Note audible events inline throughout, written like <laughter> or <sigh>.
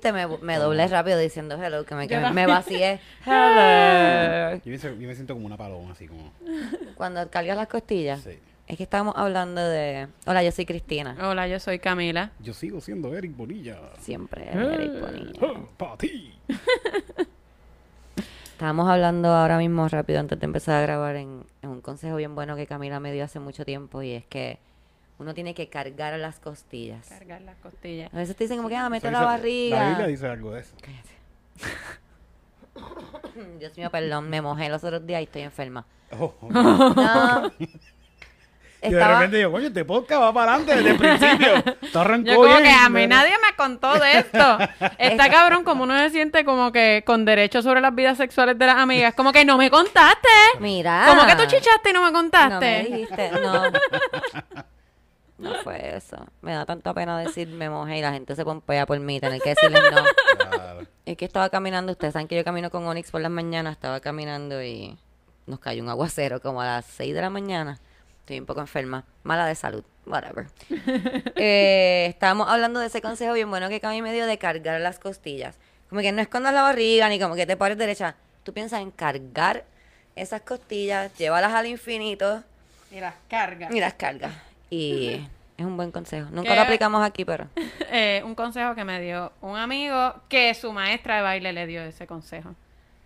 viste, me, me doblé rápido diciendo hello, que me, que me vacié. <laughs> Hello. Yo me, yo me siento como una paloma, así como. Cuando cargas las costillas. Sí. Es que estábamos hablando de... Hola, yo soy Cristina. Hola, yo soy Camila. Yo sigo siendo Eric Bonilla. Siempre Eric Bonilla. Para ti. <laughs> Estábamos hablando ahora mismo rápido antes de empezar a grabar en, en un consejo bien bueno que Camila me dio hace mucho tiempo y es que uno tiene que cargar las costillas. Cargar las costillas. A veces te dicen como que ah, mete la barriga. La Biblia dice algo de eso. Cállate. <laughs> Dios mío, perdón, me mojé los otros días y estoy enferma. Oh. No. <laughs> Y de repente yo, coño, este podcast va para adelante desde el principio. <laughs> Esto arrancó Yo como bien, que a mí pero- nadie me contó de esto. Está cabrón como uno se siente como que con derecho sobre las vidas sexuales de las amigas. Como que no me contaste. Mira. Como que tú chichaste y no me No me contaste. dijiste, no. No fue eso. Me da tanta pena decir me mojé y la gente se pompea por mí, tener que decirles no. Claro. Es que estaba caminando, ustedes saben que yo camino con Onyx por las mañanas, estaba caminando y nos cayó un aguacero como a las 6 de la mañana. Estoy un poco enferma, mala de salud, whatever. <laughs> eh, estábamos hablando de ese consejo bien bueno que Cami me dio de cargar las costillas. Como que no escondas la barriga ni como que te pares derecha. Tú piensas en cargar esas costillas, llévalas al infinito Y las cargas. y las cargas. Y es un buen consejo. Nunca lo aplicamos aquí, pero... <laughs> Eh, un consejo que me dio un amigo que su maestra de baile le dio ese consejo.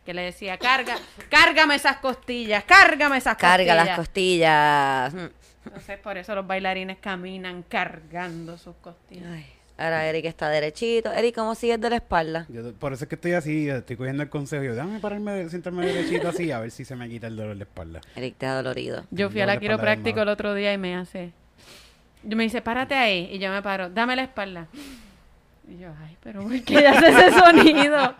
Que le decía, carga, cárgame esas costillas, cárgame esas Carga costillas. las costillas. Mm. Entonces, por eso los bailarines caminan cargando sus costillas. Ay, ahora Eric está derechito. Eric, ¿cómo sigues de la espalda? Yo- por eso es que estoy así, estoy cogiendo el consejo. Yo, déjame pararme, sentarme derechito así, a ver si se me quita el dolor de espalda. Eric te ha dolorido. Yo fui a la quiropráctico el otro día y me hace. Yo me dice, párate ahí. Y yo me paro, dame la espalda. Y yo, ay, pero ¿por qué <laughs> hace ese sonido?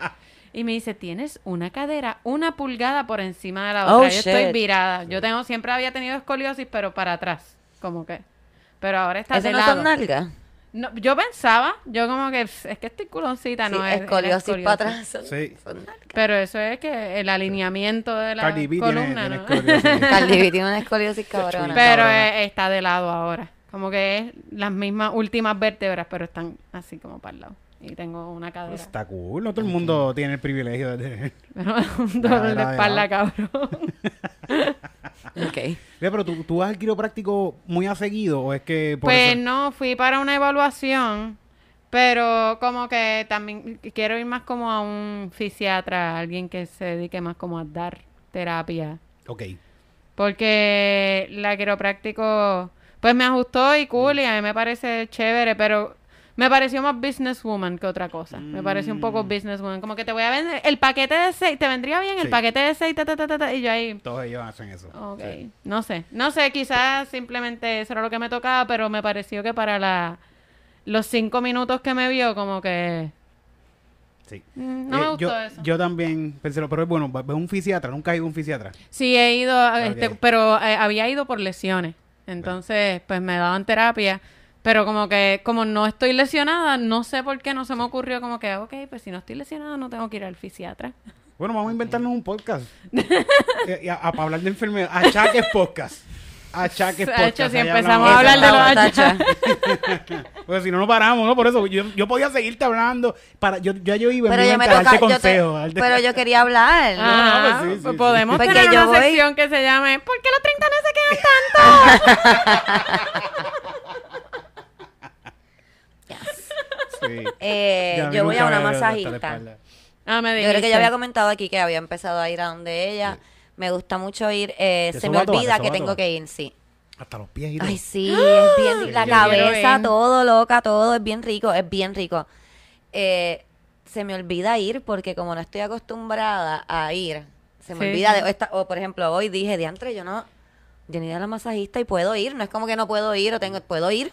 Y me dice, tienes una cadera una pulgada por encima de la otra. Oh, yo estoy virada. Yo tengo, siempre había tenido escoliosis, pero para atrás. Como que. Pero ahora está ¿Eso de no lado. son nalgas? No, yo pensaba, yo como que "Pff, es que estoy culoncita, Sí, no es. escoliosis es para atrás. Son, Sí. son. Pero eso es que el alineamiento de la Cardi B tiene- columna, tiene ¿no? escoliosis. <laughs> Cardi B tiene una escoliosis cabrona. Pero cabrona. eh, está de lado ahora. Como que es las mismas últimas vértebras, pero están así como para el lado. Y tengo una cadera. Está cool, no todo el mundo tiene el privilegio de tener. <laughs> Un dolor de espalda, cabrón. Ok. Mira, pero ¿tú, tú vas al quiropráctico muy a seguido o es que por Pues eso- no, fui para una evaluación, pero como que también quiero ir más como a un fisiatra, alguien que se dedique más como a dar terapia. Ok. Porque la quiropráctico, pues me ajustó y cool y a mí me parece chévere, pero me pareció más businesswoman que otra cosa. Me pareció un poco Mm. businesswoman. Como que te voy a vender el paquete de seis, te vendría bien el Sí. paquete de seis, ta, ta, ta, ta, ta, y yo ahí, Todos ellos hacen eso. ok, Sí. no sé, no sé, quizás simplemente eso era lo que me tocaba, pero me pareció que para la, los cinco minutos que me vio, como que Sí. mm, no Eh, me gustó yo, eso. yo también pensé, pero es bueno, ¿ves un fisiatra? ¿Nunca he ido a un fisiatra? Sí, he ido, a- este, pero eh, había ido por lesiones. Entonces, pues me daban terapia. Pero como que, como no estoy lesionada, no sé por qué no se me ocurrió como que, ok, pues si no estoy lesionada no tengo que ir al fisiatra. Bueno, vamos a inventarnos un podcast. <laughs> Eh, a- a- para hablar de enfermedad. Achaques podcast. Achaques podcast. si empezamos a hablar de los achaques. <laughs> Porque si no, no paramos, ¿no? Por eso yo, yo podía seguirte hablando. Para, yo, ya yo iba en Pero mi yo me toca, darte yo te- pero yo quería hablar. <laughs> Ah, pues sí, sí, pues sí. podemos Porque tener una voy- sección que se llame ¿Por qué los 30 no se quedan tanto? <laughs> Sí. Eh, yo voy a una masajista. Ah, me Yo creo que ya había comentado aquí que había empezado a ir a donde ella. Me gusta mucho ir. eh, ¿Te se me olvida ¿Te que tengo que ir, sí. Hasta los pies y todo. Ay, sí, <gasps> es bien La cabeza, todo, loca, todo. Es bien rico, es bien rico. Eh, se me olvida ir porque como no estoy acostumbrada a ir, se me Sí. olvida de... Esta, o, por ejemplo, hoy dije, diantre, yo no... Yo ni a la masajista y puedo ir. No es como que no puedo ir o tengo... Puedo ir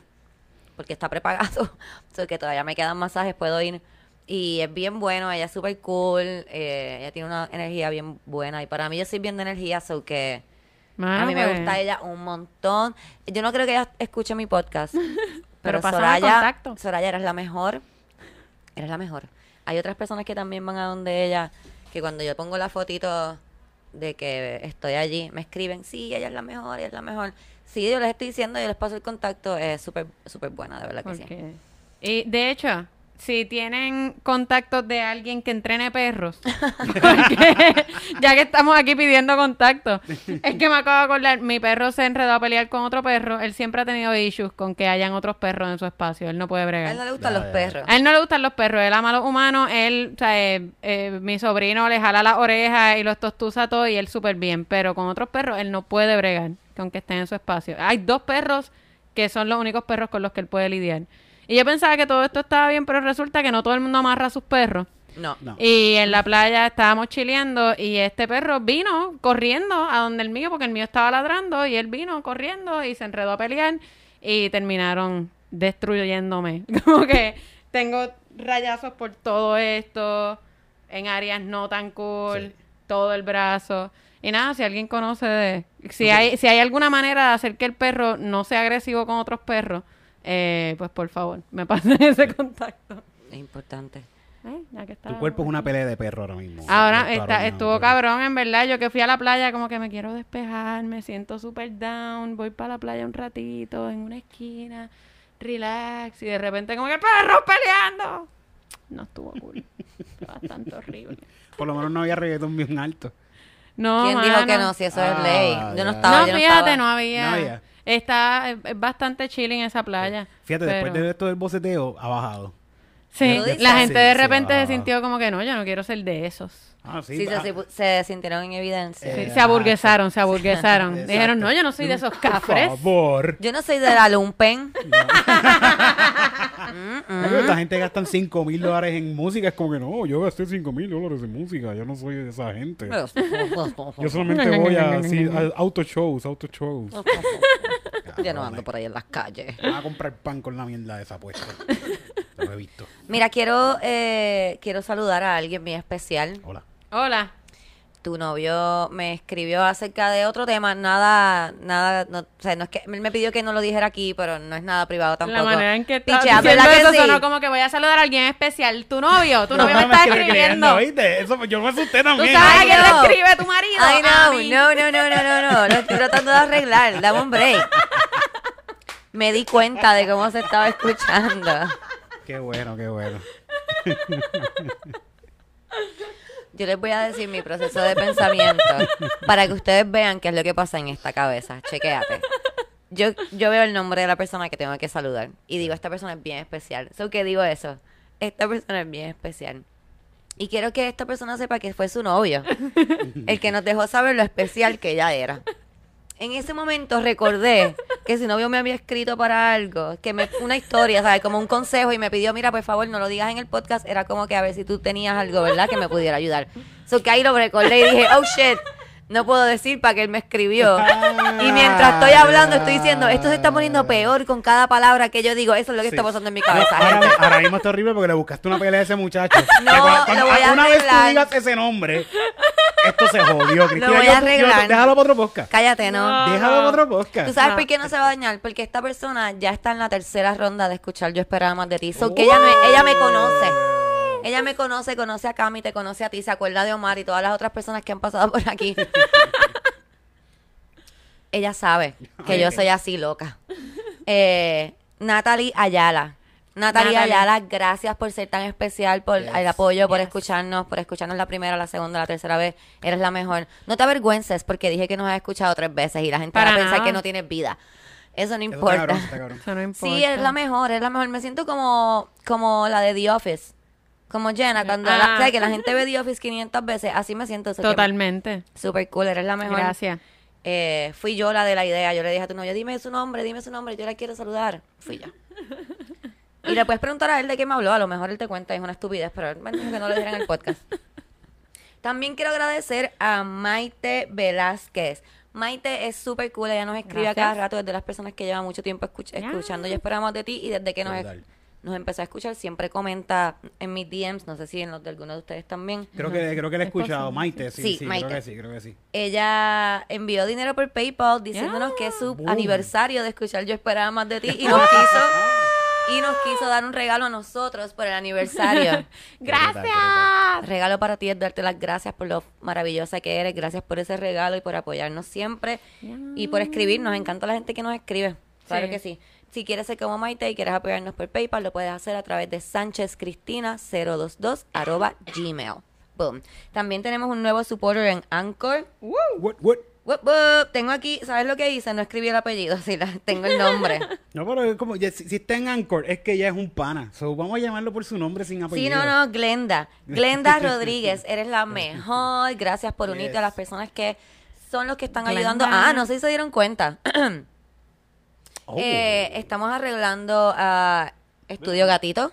porque está prepagado. <laughs> o sea, que todavía me quedan masajes, puedo ir. Y es bien bueno, ella es súper cool. eh, ella tiene una energía bien buena. Y para mí yo soy bien de energía, so que... A mí me pues. gusta ella un montón. Yo no creo que ella escuche mi podcast. <laughs> pero el Soraya. Soraya, eres la mejor. Eres la mejor. Hay otras personas que también van a donde ella, que cuando yo pongo la fotito de que estoy allí, me escriben, sí, ella es la mejor, ella es la mejor. Sí, yo les estoy diciendo, yo les paso el contacto, es súper, súper buena, de verdad que sí. Y de hecho, si tienen contactos de alguien que entrene perros, <laughs> porque ya que estamos aquí pidiendo contactos, es que me acabo de acordar, mi perro se enredó a pelear con otro perro, él siempre ha tenido issues con que hayan otros perros en su espacio, él no puede A bregar. él no le gustan los ya. perros. A él no le gustan los perros, él ama a los humanos, él, o sea, eh, eh, mi sobrino le jala las orejas y los tostuza todo y él súper bien, pero con otros perros él no puede bregar, que aunque estén en su espacio. Hay dos perros que son los únicos perros con los que él puede lidiar. Y yo pensaba que todo esto estaba bien, pero resulta que no todo el mundo amarra a sus perros. No. No. Y en la playa estábamos chileando y este perro vino corriendo a donde el mío, porque el mío estaba ladrando y él vino corriendo y se enredó a pelear y terminaron destruyéndome. <laughs> Como que tengo rayazos por todo esto, en áreas no tan cool, Sí. todo el brazo. Y nada, si alguien conoce de... Si hay, si hay alguna manera de hacer que el perro no sea agresivo con otros perros, eh, pues por favor, me <laughs> pasen ese contacto. Es importante. Eh, ya que Tu cuerpo es una pelea de perro ahora mismo. Ahora está, estuvo cabrón, en verdad. Yo que fui a la playa, como que me quiero despejar, me siento super down, voy para la playa un ratito, en una esquina, relax, y de repente, como que perros peleando. No estuvo cool. <laughs> Fue bastante horrible. Por lo menos no había reggaetón bien alto. No, ¿Quién dijo que no? Si eso es Ah, ley. Yo no estaba. No, yo no fíjate, estaba. no había. No había. Está es, bastante chill en esa playa. Fíjate, después de esto del boceteo, ha bajado. Sí, la gente de sí, repente se sintió como que no, yo no quiero ser de esos. Ah, sí. Sí, se, se, se sintieron en evidencia. Sí, Eh, se aburguesaron, se aburguesaron. <laughs> Dijeron, no, yo no soy de esos Por cafres. favor. Yo no soy de la lumpen. No, <laughs> <laughs> pero Esta gente gastan 5 mil dólares en música. Es como que no, yo gasté 5 mil dólares en música. Yo no soy de esa gente. Yo solamente voy a, sí, a auto shows, auto shows. Yo no ando por ahí en las calles. Van a comprar pan con la mierda de esa puesta. Lo he visto. Mira, quiero, eh, quiero saludar a alguien bien especial. Hola. Hola. Tu novio me escribió acerca de otro tema, nada, nada, no, o sea, no es que él me pidió que no lo dijera aquí, pero no es nada privado tampoco. La manera en que estás Pichea, diciendo ¿verdad que eso sí? sonó como que voy a saludar a alguien especial. Tu novio, tu novio me está escribiendo. ¿viste? Eso, yo me asusté ¿Tú también. sabes Ay, quién le no. escribe tu marido? Ay, no, no, no, no, no, no, no, lo estoy tratando de arreglar, dame un break. Me di cuenta de cómo se estaba escuchando. Qué bueno, qué bueno. <laughs> Yo les voy a decir mi proceso de pensamiento para que ustedes vean qué es lo que pasa en esta cabeza. Chequéate. Yo, yo veo el nombre de la persona que tengo que saludar y digo, esta persona es bien especial. ¿So qué digo eso? Esta persona es bien especial. Y quiero que esta persona sepa que fue su novio, el que nos dejó saber lo especial que ella era. En ese momento recordé que su novio me había escrito para algo, que me una historia, ¿sabes? Como un consejo y me pidió, mira, por favor, no lo digas en el podcast. Era como que a ver si tú tenías algo, ¿verdad? Que me pudiera ayudar. So que ahí lo recordé y dije, oh shit, no puedo decir para que él me escribió. Y mientras estoy hablando, estoy diciendo, esto se está poniendo peor con cada palabra que yo digo. Eso es lo que Sí. está pasando en mi No, cabeza. ahora, mismo está horrible porque le buscaste una pelea a ese muchacho. No, cuando- cuando lo voy a una vez tú digas ese nombre, esto se jodió. Cristina, voy a yo- yo- arreglar. déjalo para otro podcast. Cállate, ¿no? No. Déjalo para otro podcast. ¿Tú sabes No. por qué no se va a dañar? Porque esta persona ya está en la tercera ronda de escuchar Yo esperaba más de ti. So que ella, ella me conoce. Ella me conoce, conoce a Cami, te conoce a ti, se acuerda de Omar y todas las otras personas que han pasado por aquí. <laughs> ella sabe que yo soy así loca. Eh, Natalie Ayala. Natalie, Natalie. Ayala, gracias por ser tan especial, por Yes. el apoyo, por escucharnos, por escucharnos la primera, la segunda, la tercera vez. Eres la mejor. No te avergüences porque dije que nos has escuchado tres veces y la gente va Para a pensar nada. que no tienes vida. Eso no importa. cabrón, está cabrón. Eso no importa. Sí, es la mejor, es la mejor. Me siento como, como la de The Office. Como Jenna, cuando la, Ah. ¿sabes que la gente ve The Office 500 veces, así me siento. Totalmente. Super cool, eres la mejor. Gracias. Eh, fui yo la de la idea. Yo le dije a tu novio, dime su nombre, dime su nombre, yo la quiero saludar. Fui yo. <laughs> Y le puedes preguntar a él de qué me habló. A lo mejor él te cuenta, es una estupidez, pero él me dijo que no lo dijera en el podcast. <laughs> También quiero agradecer a Maite Velázquez. Maite es súper cool, ella nos escribe a cada rato, es de las personas que lleva mucho tiempo escuch- escuchando y esperamos de ti. Y desde que nos. Nos empezó a escuchar, siempre comenta en mis DMs, no sé si en los de algunos de ustedes también. Creo que, creo que le he Es escuchado. posible, Maite, sí, Sí, sí, Maite. creo que sí, creo que sí. Ella envió dinero por PayPal diciéndonos que es su Boom. aniversario de escuchar Yo esperaba más de ti y nos <laughs> quiso y nos quiso dar un regalo a nosotros por el aniversario. <laughs> Gracias. regalo para ti es darte las gracias por lo maravillosa que eres, gracias por ese regalo y por apoyarnos siempre y por escribir. Nos encanta la gente que nos escribe, claro Sí. que sí. Si quieres ser como Maite y quieres apoyarnos por PayPal, lo puedes hacer a través de sanchezcristina022 arroba gmail. Boom. También tenemos un nuevo supporter en Anchor. What, what? Wup, wup. Tengo aquí, ¿sabes lo que hice? No escribí el apellido, <laughs> sí, la, tengo el nombre. <laughs> No, pero es como, ya, si, si está en Anchor, es que ya es un pana. So, vamos a llamarlo por su nombre sin Sí, apellido. no, no, Glenda. Glenda <laughs> Rodríguez, eres la mejor. Gracias por unirte a las personas que son los que están Glenda. ayudando. Ah, no sé si se dieron cuenta. <clears throat> Oh. Eh, estamos arreglando a Estudio Gatito.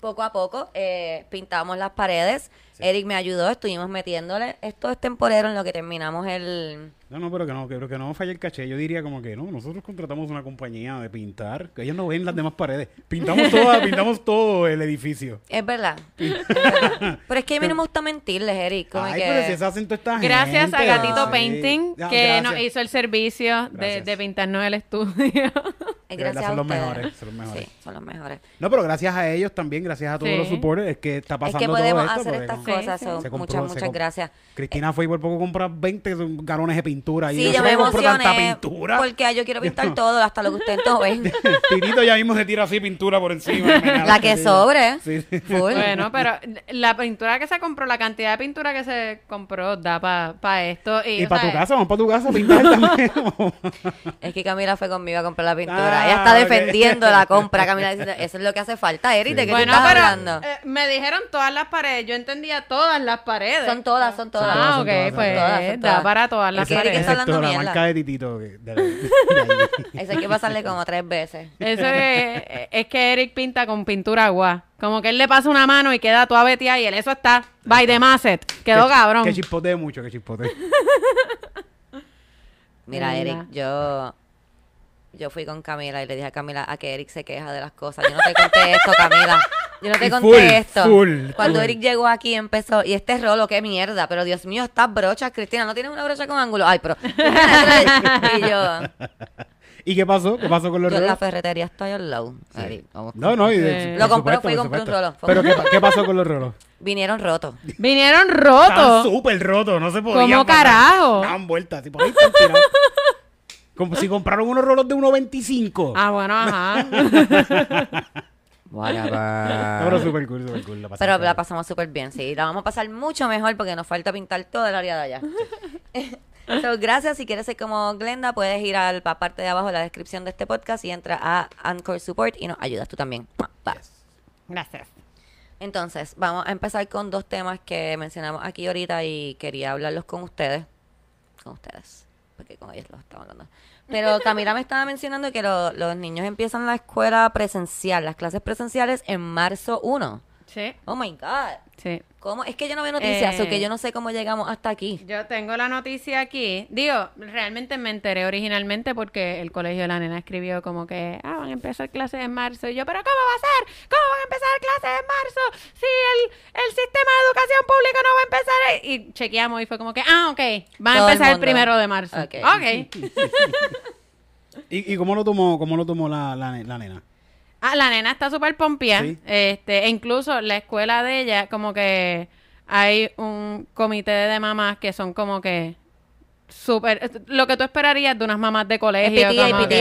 Poco a poco eh, pintamos las paredes. Eric me ayudó, estuvimos metiéndole. Esto es temporero en lo que terminamos el... No, no, pero que no, que, pero que no falle el caché. Yo diría como que no, nosotros contratamos una compañía de pintar, que ellos no ven las demás paredes. Pintamos <laughs> toda, pintamos todo el edificio. Es verdad. es verdad. Pero es que a mí no me gusta mentirles, Eric. Como Ay, que... pero si esa hacen toda esta Gracias a. Gatito Sí. Painting Ya, que gracias. nos hizo el servicio de, de pintarnos el estudio. <laughs> Es gracias son a los mejores, son los mejores. Sí, son los mejores. No, pero gracias a ellos también, gracias a todos Sí. los supporters, es que está Es pasando que todo podemos esto, hacer estas cosas. Se muchas, se muchas gracias. Cristina fue y por poco comprar 20 galones de pintura. Y Sí, yo, yo me "¿Cómo compro tanta emocioné pintura? porque yo quiero pintar <laughs> todo, hasta lo que ustedes no ven. <laughs> Tirito ya mismo se tira así pintura por encima. <laughs> La que sobre. Sí, sí. Full. bueno, pero la pintura que se compró, la cantidad de pintura que se compró da para esto. Y, para tu casa, vamos para tu casa a pintar también. Es que Camila fue conmigo a comprar la pintura. Ah, Ella está defendiendo la compra. Camila dice, eso es lo que hace falta, Eric. ¿De qué Bueno, estás pero hablando? eh, me dijeron todas las paredes. Yo entendía todas las paredes. Son todas, son todas. Ah, ok, pues da para todas las Es que está hablando la mierda. marca de Titito. que- de- de- de ahí. Eso hay que pasarle como tres veces. Eso es, es que Eric pinta con pintura agua. Como que él le pasa una mano y queda toda betia y él, eso está. By the Masset. Quedó Que- cabrón. Que chispotee mucho, que chispotee. <laughs> Mira, Mira. Eric, yo yo fui con Camila y le dije a Camila a que Eric se queja de las cosas. Yo no te conté esto, Camila. Yo no te Y conté full, esto. full, Cuando full. Eric llegó aquí empezó, y este rolo, qué mierda, pero Dios mío, estas brochas, Cristina, ¿no tienes una brocha con ángulo? Ay, pero... <laughs> y yo, ¿Y qué pasó? ¿Qué pasó con los yo en la rolos? ferretería estoy al lado. Vamos. No, no, y de- Sí. Lo compré, supuesto, fui y compré un rolo. Pero ¿qué, qué pasó con los rolos? Vinieron rotos. Vinieron Estaban rotos. súper rotos, no se podían. ¿Cómo pasar. carajo? Daban vueltas, por ahí. Como si compraron unos rolos de 1.25. Ah, bueno, ajá. <laughs> <laughs> No, pero súper cool, súper cool. La pasamos Pero la bien. pasamos súper bien, sí. La vamos a pasar mucho mejor porque nos falta pintar todo el área de allá. <laughs> So, gracias. Si quieres ser como Glenda, puedes ir a la parte de abajo de la descripción de este podcast y entra a Anchor Support y nos ayudas tú también. Gracias. Entonces, vamos a empezar con dos temas que mencionamos aquí ahorita y quería hablarlos con ustedes. Con ustedes. Porque con ellos los estaba hablando. Pero Camila me estaba mencionando que lo- los niños empiezan la escuela presencial, las clases presenciales en marzo 1. Sí, Oh my God. sí. ¿Cómo? Es que yo no veo noticias, Eh, o que yo no sé cómo llegamos hasta aquí. Yo tengo la noticia aquí. Digo, realmente me enteré originalmente porque el colegio de la nena escribió como que, ah, van a empezar clases en marzo. Y yo, ¿pero cómo va a ser? ¿Cómo van a empezar clases en marzo? Si el, el sistema de educación pública no va a empezar. Y chequeamos y fue como que, ah, ok, van Todo a empezar el, primero de marzo. Ok. ok. <laughs> <laughs> ¿Y, y cómo lo tomó, cómo lo tomó la, la nena? Ah, la nena está súper pompía. Sí. Este, e incluso la escuela de ella, como que hay un comité de mamás que son como que súper lo que tú esperarías de unas mamás de colegio. PTA, como que-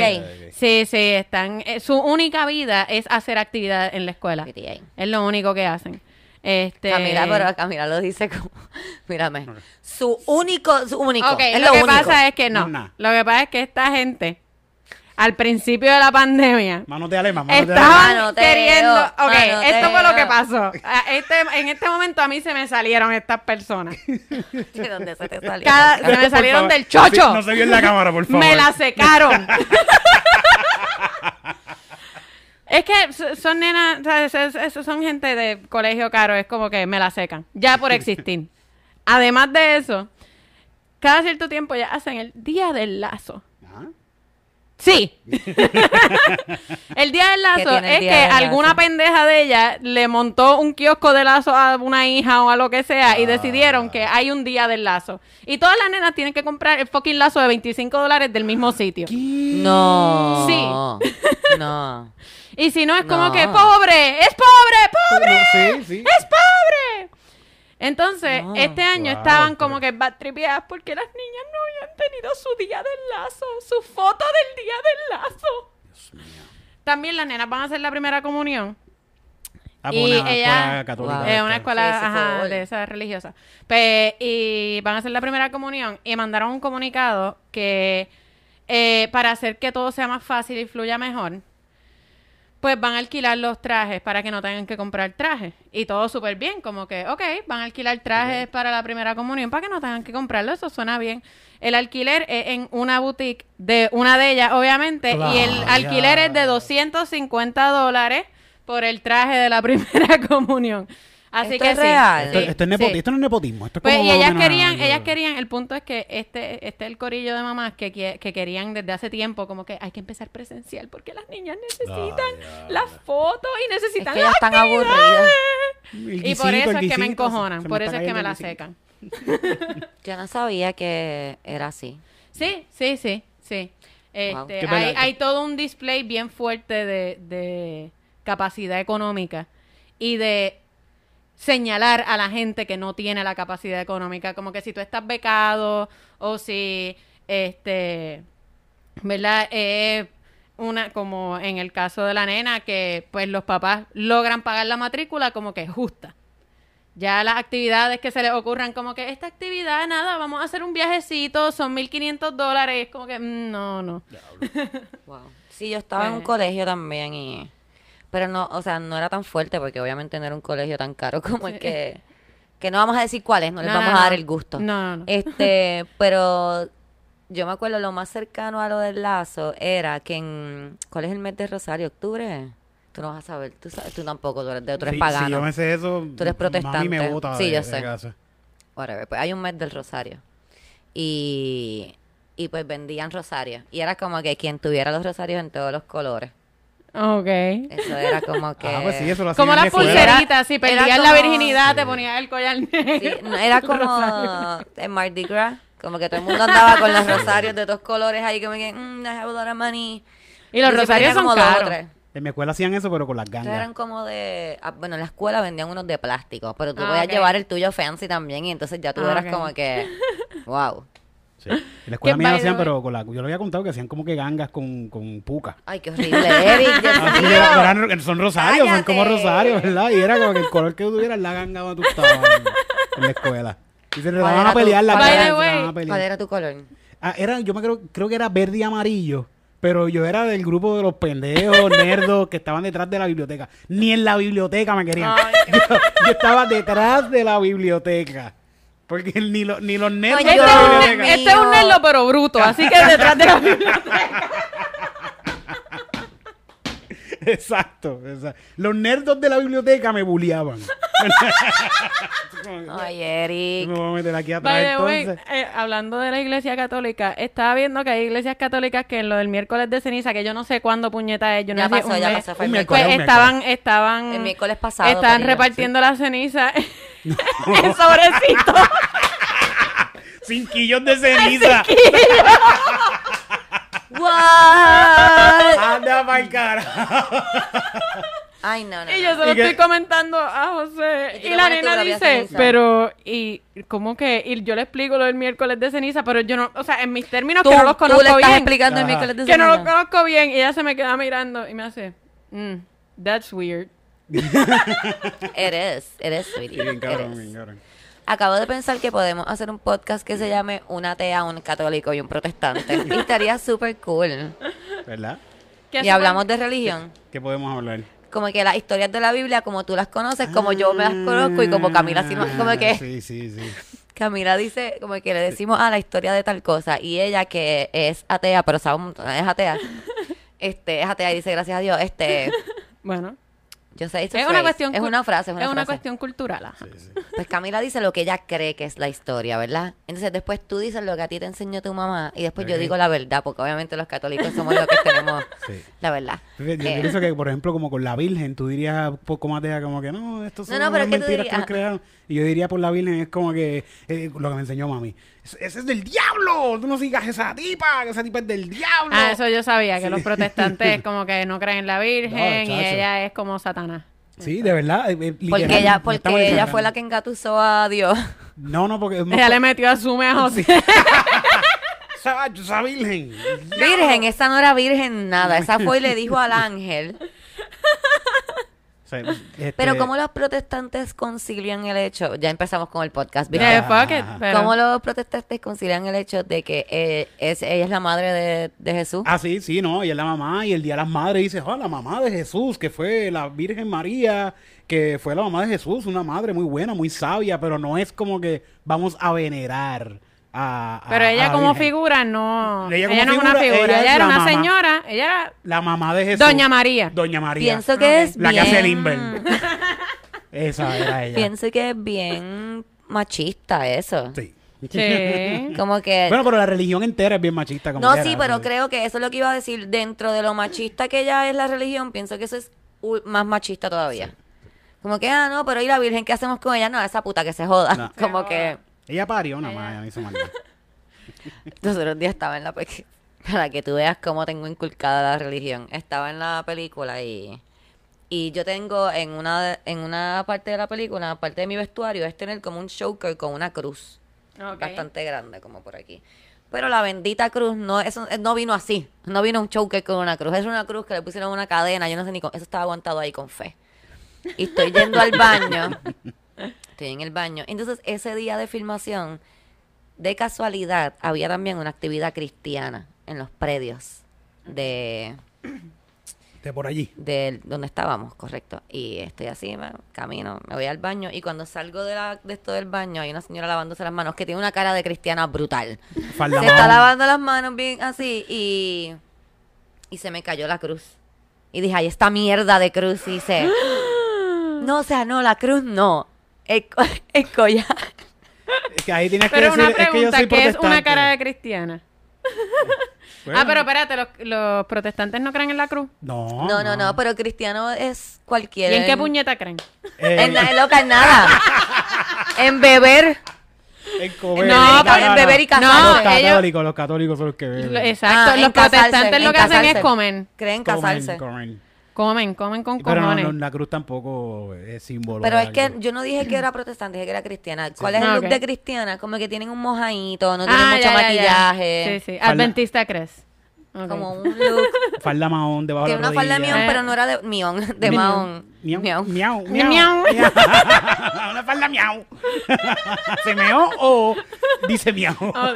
PTA. Sí, sí, están. eh, su única vida es hacer actividad en la escuela. PTA. Es lo único que hacen. Este. Camila, pero Camila lo dice como, <laughs> mírame, su único, su único, Ok, es lo, lo, que único. pasa es que no. Lo que pasa es que esta gente, al principio de la pandemia, Manoteale más, manoteale más. Estaban Manoteo, queriendo. Ok, manoteo. esto fue lo que pasó. A Este, en este momento a mí se me salieron estas personas. <laughs> ¿De dónde se te? Cada- se me salieron del chocho. Sí, no se vio en la cámara, por favor. Me la secaron. <laughs> es que son nenas, ¿sabes? Es- es- son gente de colegio caro, es como que me la secan. Ya por existir. <laughs> Además de eso, cada cierto tiempo ya hacen el día del lazo. Sí. <laughs> el día del ¿Qué lazo es que alguna pendeja de ella le montó un kiosco de lazo a una hija o a lo que sea y Ah. decidieron que hay un día del lazo. Y todas las nenas tienen que comprar el fucking lazo de 25 dólares del mismo sitio. No. Sí. No. <laughs> Y si no es como No. que pobre, es pobre, pobre, Sí, sí. es pobre. Entonces, No. este año Wow, estaban pero- como que batripeadas porque las niñas no habían tenido su día del lazo, su foto del día del lazo. Dios mío. también las nenas van a hacer la primera comunión. Ah, Y pues una ella- escuela católica. Wow. Una escuela Sí, ajá, de esa religiosa. Pues, y van a hacer la primera comunión y mandaron un comunicado que eh, para hacer que todo sea más fácil y fluya mejor, pues van a alquilar los trajes para que no tengan que comprar trajes. Y todo súper bien, como que, ok, van a alquilar trajes para la primera comunión para que no tengan que comprarlo, eso suena bien. El alquiler es en una boutique de una de ellas, obviamente, y el alquiler es de 250 dólares por el traje de la <laughs> primera comunión. Así ¿Esto que es sí, real? Esto, sí, esto es nepo- sí. esto no es nepotismo. Esto es Pues como y ellas querían, ellas querían, el punto es que este, este es el corillo de mamás que, que querían desde hace tiempo, como que hay que empezar presencial porque las niñas necesitan Ay, las fotos y Es necesitan que ellas las están aburridas. Y por eso es que me encojonan, me por eso es que me la secan. <laughs> Yo no sabía que era así. Sí, sí, sí, sí. Este, hay, hay todo un display bien fuerte de, de capacidad económica y de señalar a la gente que no tiene la capacidad económica, como que si tú estás becado o si, este, ¿verdad? Eh, una, como en el caso de la nena, que pues los papás logran pagar la matrícula como que justa. Ya las actividades que se les ocurran, como que esta actividad, nada, vamos a hacer un viajecito, son 1.500 dólares, es como que, mm, no, no. <laughs> Wow. Sí, yo estaba en un Pues- colegio también y... Pero no, o sea, no era tan fuerte porque obviamente no era un colegio tan caro <laughs> como el que... Que no vamos a decir cuál es, no les No, vamos no, a dar no. el gusto. No, no, no. Este, <laughs> pero yo me acuerdo lo más cercano a lo del lazo era que en... ¿Cuál es el mes de Rosario? ¿Octubre? Tú no vas a saber, tú, sabes, tú tampoco, tú eres, tú eres Sí, pagano. Si yo me sé eso, Tú eres protestante. Mami me bota Sí, de- yo de sé. casa. whatever. Pues hay un mes del Rosario. Y, y pues vendían Rosario. Y era como que quien tuviera los Rosarios en todos los colores. Ok. Eso era como que... Ah, pues sí, eso lo Como las pulseritas, si perdías la virginidad, te ponías el collar negro. Sí, era <laughs> como en Mardi Gras. Como que todo el mundo andaba con los rosarios de dos colores ahí como que, mm, I have a lot of money. Y los rosarios son como caros. En mi escuela hacían eso, pero con las gangas. eran como de... ah, bueno, en la escuela vendían unos de plástico, pero tú Ah, podías llevar el tuyo fancy también y entonces ya tú Ah, eras como que... Wow. Sí. <laughs> En la escuela mía lo hacían, pero con la, yo lo había contado que hacían como que gangas con, con puca. Ay, qué horrible, Eric. <laughs> Eran- son rosarios, son como rosarios, ¿verdad? Y era como que el color que tuvieras la ganga donde tú estabas en, en la escuela. Y se ¿Cuál van era a pelear la cara. ¿Cuál era tu color? Ah, era, yo me creo, creo que era verde y amarillo. Pero yo era del grupo de los pendejos, <laughs> nerdos, que estaban detrás de la biblioteca. Ni en la biblioteca me querían. Ay, yo, yo estaba detrás de la biblioteca. Porque ni, lo- ni los nerdos Oye, Este, es un, este es un nerdo pero bruto, así que detrás de la <laughs> biblioteca. Exacto, exacto. Los nerdos de la biblioteca me bulliaban. <laughs> Ay, Eric. me voy a meter aquí atrás entonces. eh, hablando de la iglesia católica, estaba viendo que hay iglesias católicas que en lo del miércoles de ceniza, que yo no sé cuándo puñeta es, yo no Ya pasó, un ya mes, pasó, fue Un el miércoles, pues un estaban, estaban, El miércoles pasado. estaban repartiendo la ceniza <laughs> en sobrecito. <laughs> Sin quillos de ceniza. What? Anda pa'l carajo. Ay, no, no. Y no. yo se lo estoy comentando a José. ¿Y la nena dice, ceniza? pero, y, ¿cómo que? Y yo le explico lo del miércoles de ceniza, pero yo no, o sea, en mis términos Tú, que no los tú le conozco estás bien. explicando el miércoles de Que no lo ceniza. conozco bien. Y ella se me queda mirando y me hace, mm, that's weird. <laughs> It is, it is, sweetie. Bien It cabrón, is. bien cabrón. Acabo de pensar que podemos hacer un podcast que se llame Un atea, un católico y un protestante. <laughs> Y estaría súper cool. ¿Verdad? Y hablamos de religión. ¿Qué podemos hablar? Como que las historias de la Biblia, como tú las conoces, como yo me las conozco y como Camila, sí, no- como que Ah, Sí, sí, sí. <laughs> Camila dice, como que le decimos a la historia de tal cosa y ella que es atea, pero sabe un montón, es atea, <laughs> este, es atea y dice, gracias a Dios, este, Bueno, yo sé, it's a es una phrase. cuestión es una frase, es una, frase. cuestión cultural. ajá. sí, sí. Pues Camila dice lo que ella cree que es la historia, ¿verdad? Entonces después tú dices lo que a ti te enseñó tu mamá y después yo Ok. digo la verdad, porque obviamente los católicos somos los que <laughs> tenemos Sí. la verdad. Yo, Eh, pienso que, por ejemplo, como con la Virgen, tú dirías un poco más de como que no, estos No, son no, pero unas es que tú mentiras que dirías- nos crearon. Y yo diría por la Virgen es como que eh, lo que me enseñó mami. "Es- Ese es del diablo. Tú no sigas esa tipa, que esa tipa es del diablo. Ah, eso yo sabía, que Sí. los protestantes <laughs> como que no creen en la Virgen No, y ella es como Satanás. Sí, de verdad. eh, eh, porque ella, porque ella fue la que engatusó a Dios. No, no, porque... Ella le metió a Sume a José. esa, esa virgen. Virgen, esa no era virgen nada. Esa fue y le dijo al <laughs> ángel. O sea, <laughs> este, Pero ¿cómo los protestantes concilian el hecho? Ya empezamos con el podcast. Yeah, fuck it, Ajá. pero- ¿Cómo los protestantes concilian el hecho de que eh, es, ella es la madre de, de Jesús? Ah, sí, sí, no, y es la mamá, y el día de las madres dice, oh, la mamá de Jesús, que fue la Virgen María, que fue la mamá de Jesús, una madre muy buena, muy sabia, pero no es como que vamos a venerar a... a- Pero ella la como Virgen. figura no... Ella no es una figura, ella era una mamá. señora, ella era La mamá de Jesús. Doña María. Doña María. Pienso que es La bien... que hace Limber. Esa era ella. Pienso que es bien machista eso. Sí. Sí. <laughs> Como que... Bueno, pero la religión entera es bien machista. Como no, sí, pero creo que eso es lo que iba a decir. Dentro de lo machista que ya es la religión, pienso que eso es más machista todavía. Como que, ah, no, pero ¿y la virgen qué hacemos con ella? No, esa puta que se joda. No. <laughs> Como que Ella parió nada más, ella no hizo más <laughs> nada. los otros días estaba en la Para que tú veas cómo tengo inculcada la religión. Estaba en la película y... Y yo tengo en una, en una parte de la película, parte de mi vestuario, es tener como un choker con una cruz. Bastante grande, como por aquí. Pero la bendita cruz no, eso eh, no vino así. No vino un choker con una cruz. Es una cruz que le pusieron una cadena. Yo no sé ni cómo. Eso estaba aguantado ahí con fe. Y estoy yendo al baño. <laughs> Estoy en el baño. Entonces, ese día de filmación, de casualidad, había también una actividad cristiana en los predios de, De por allí. de donde estábamos, correcto. Y estoy así, me- camino, me voy al baño y cuando salgo de, la, de esto del baño hay una señora lavándose las manos que tiene una cara de cristiana brutal. Falda se está lavando las manos bien así y, y se me cayó la cruz. Y dije, ay, esta mierda de cruz. Y dice, <gasps> no, o sea, no, la cruz no. El, co- <laughs> el collar. Es que ahí tienes que Pero decir, una es que yo pregunta, soy ¿qué es una cara de cristiana? <laughs> Bueno, Ah, pero espérate, ¿los, los protestantes no creen en la cruz? No, No, no, no, pero cristiano es ¿Y cualquiera. en qué puñeta creen? Eh, En, na- loca, en <laughs> nada. en beber. en comer, No, en en beber y No, casarse. Los ellos- católicos, los católicos son los que beben. Exacto, Ah, en los casarse, protestantes lo en que hacen casarse. es comer. Creen casarse. comen. Comen, comen con Pero no, cojones. no, la cruz tampoco es símbolo. Pero de es que yo no dije que era protestante, dije que era cristiana. ¿Cuál es el Ah, look ok. de cristiana? Como que tienen un mojadito, no tienen Ah, mucho ya, ya, ya. maquillaje. Sí, sí. Falda- Adventista crees. Como un look. <laughs> Falda mahón debajo de Tiene la una falda de rodilla. mión, Eh. pero no era de mión, de Miau. mahón. Miau, Miau. miau, Miau, miau, miau. miau. Una falda miau. <laughs> ¿Se meó o dice miau? <laughs> Oh,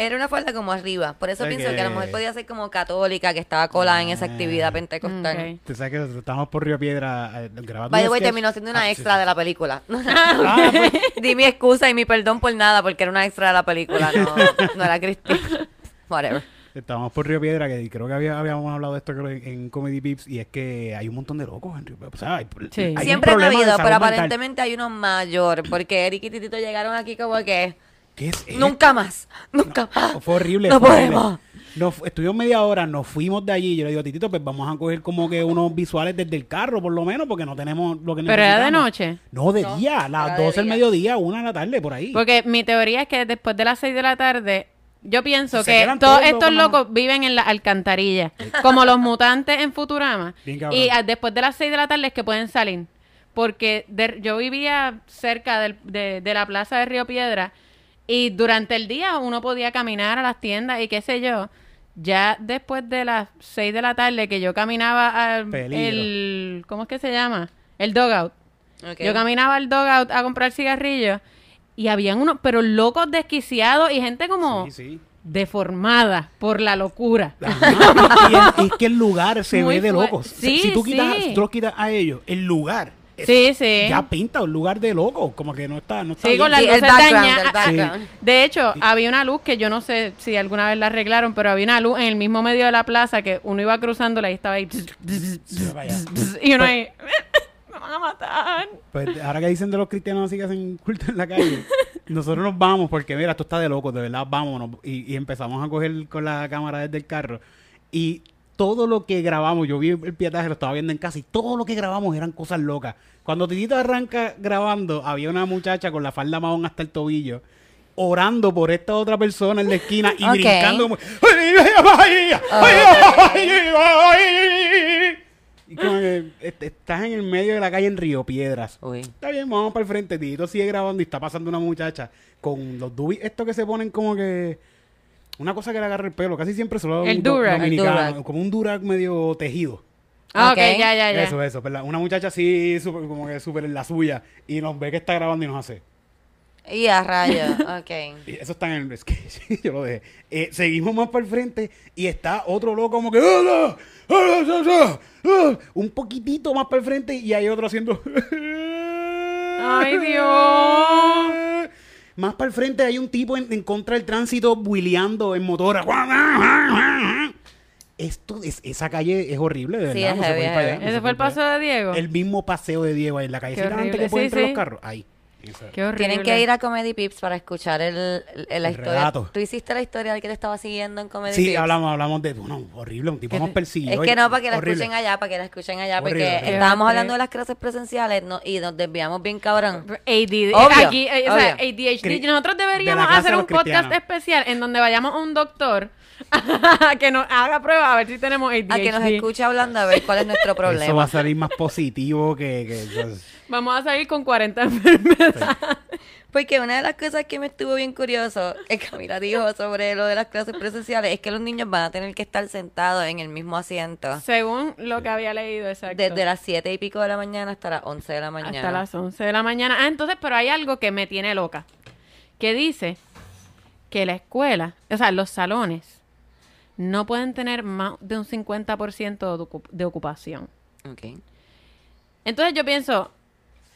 Era una falda como arriba. Por eso pienso que a lo mejor podía ser como católica, que estaba colada en esa actividad pentecostal. Ok. Tú sabes que estamos por Río Piedra eh, grabando By the un way, sketch. terminó siendo una Ah, extra sí. de la película. <laughs> Ah, pues, <laughs> Di mi excusa y mi perdón por nada, porque era una extra de la película, no, <laughs> no era cristiana. Whatever. Estábamos por Río Piedra, que creo que había- habíamos hablado de esto creo, en, en Comedy Pips, y es que hay un montón de locos en Río Piedra. O sea, hay, Sí. hay Siempre de habido, pero mental. aparentemente hay uno mayor, porque Eric y Titito llegaron aquí como que ¿Qué es esto? nunca más, nunca más. Fue horrible. No fue horrible. podemos. Nos estuvimos media hora, nos fuimos de allí. Yo le digo, Titito, pues vamos a coger como que unos visuales desde el carro, por lo menos, porque no tenemos lo que Pero era de necesitamos. noche. No, de No, día, a las era de 12 del día. mediodía, una de la tarde, por ahí. Porque mi teoría es que después de las 6 de la tarde, yo pienso Se que todos todos estos locos, locos viven en la alcantarilla, <laughs> como los mutantes en Futurama. Y después de las 6 de la tarde es que pueden salir. Porque de- yo vivía cerca del- de, de la plaza de Río Piedra y durante el día uno podía caminar a las tiendas y qué sé yo. Ya después de las 6 de la tarde que yo caminaba al Peligro. el ¿cómo es que se llama? El dogout. Yo caminaba al dogout a comprar cigarrillos y habían unos, pero locos desquiciados y gente como Sí, sí. deformada por la locura. <laughs> Y es que el lugar se Muy ve de locos. Sí, si, tú quitas, sí. si tú los quitas a ellos, el lugar Sí, sí. ya pinta un lugar de locos. Como que no está, no está Sí, bien. con las luces dañadas. background. De hecho, había una luz que yo no sé si alguna vez la arreglaron, pero había una luz en el mismo medio de la plaza que uno iba cruzándola y estaba ahí. Y uno ahí. Me van a matar. Pues ahora que dicen de los cristianos así que hacen culto en la calle, nosotros nos vamos porque, mira, esto está de locos, de verdad, vámonos. Y, y empezamos a coger con la cámara desde el carro. Y todo lo que grabamos, yo vi el pietaje, lo estaba viendo en casa, y todo lo que grabamos eran cosas locas. Cuando Titito arranca grabando, había una muchacha con la falda mahón hasta el tobillo, orando por esta otra persona en la esquina y <laughs> Ok. brincando como... Y como que est- estás en el medio de la calle en Río Piedras. Uy. Está bien, vamos para el frente. Tito sigue grabando y está pasando una muchacha con los dubis, estos que se ponen como que una cosa que le agarra el pelo, casi siempre El un durag. dominicano, El durag. como un durag medio tejido. Ah, Ok. ok, ya, ya, ya. Eso, eso, ¿verdad? Una muchacha así, súper- como que súper en la suya, y nos ve que está grabando y nos hace. Y a rayos, <laughs> ok. Y eso está en el sketch, <laughs> yo lo dejé. Eh, seguimos más para el frente y está otro loco como que... "Ah, ah, ah, ah, ah, ah", un poquitito más para el frente y hay otro haciendo... <laughs> Ay, Dios. Más para el frente hay un tipo en, en contra del tránsito wheeleando en motora. Esto es, esa calle es horrible, de verdad. no se puede ir para allá, no Ese fue el allá. de Diego. El mismo paseo de Diego ahí en la calle. Qué antes que sí, entrar sí. los carros. Ahí. Qué horrible. Tienen que ir a Comedy Pips para escuchar el, el- el- la El historia. relato. ¿Tú hiciste la historia del que te estaba siguiendo en Comedy Sí, Pips? hablamos, hablamos de... Bueno, horrible, un tipo nos persiguió. Es que no, para que la escuchen allá, para que la escuchen allá, Horrible, porque horrible. estábamos hablando de las clases presenciales no- y nos desviamos bien cabrón. ADD. Obvio, aquí, eh, o sea, obvio. ADHD. Cri- Nosotros de deberíamos hacer un podcast cristianos. especial en donde vayamos a un doctor <laughs> que nos haga prueba a ver si tenemos ADHD. A que nos escuche hablando a ver cuál es nuestro <laughs> Eso va problema. a salir más positivo que... que- Vamos a salir con 40 <laughs> enfermedades. Porque una de las cosas que me estuvo bien curioso, que Camila dijo sobre lo de las clases presenciales, es que los niños van a tener que estar sentados en el mismo asiento. Según lo que había leído, exacto. Desde las 7 y pico de la mañana hasta las 11 de la mañana. Hasta las 11 de la mañana. Ah, entonces, pero hay algo que me tiene loca. Que dice que la escuela, o sea, los salones, no pueden tener más de un 50% de, ocu- de ocupación. Ok. Entonces yo pienso,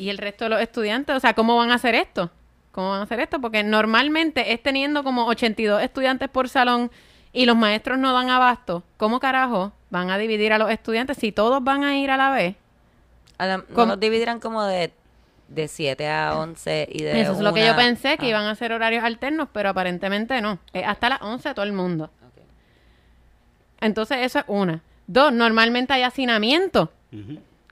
¿y el resto de los estudiantes? O sea, ¿cómo van a hacer esto? ¿Cómo van a hacer esto? Porque normalmente es teniendo como 82 estudiantes por salón y los maestros no dan abasto. ¿Cómo carajo van a dividir a los estudiantes si todos van a ir a la vez? A la- los dividirán como de, de 7 a 11 y de Eso es lo que yo pensé, que a- iban a hacer horarios alternos, pero aparentemente no. Es hasta las 11 todo el mundo. Entonces eso es una. Dos, normalmente hay hacinamiento.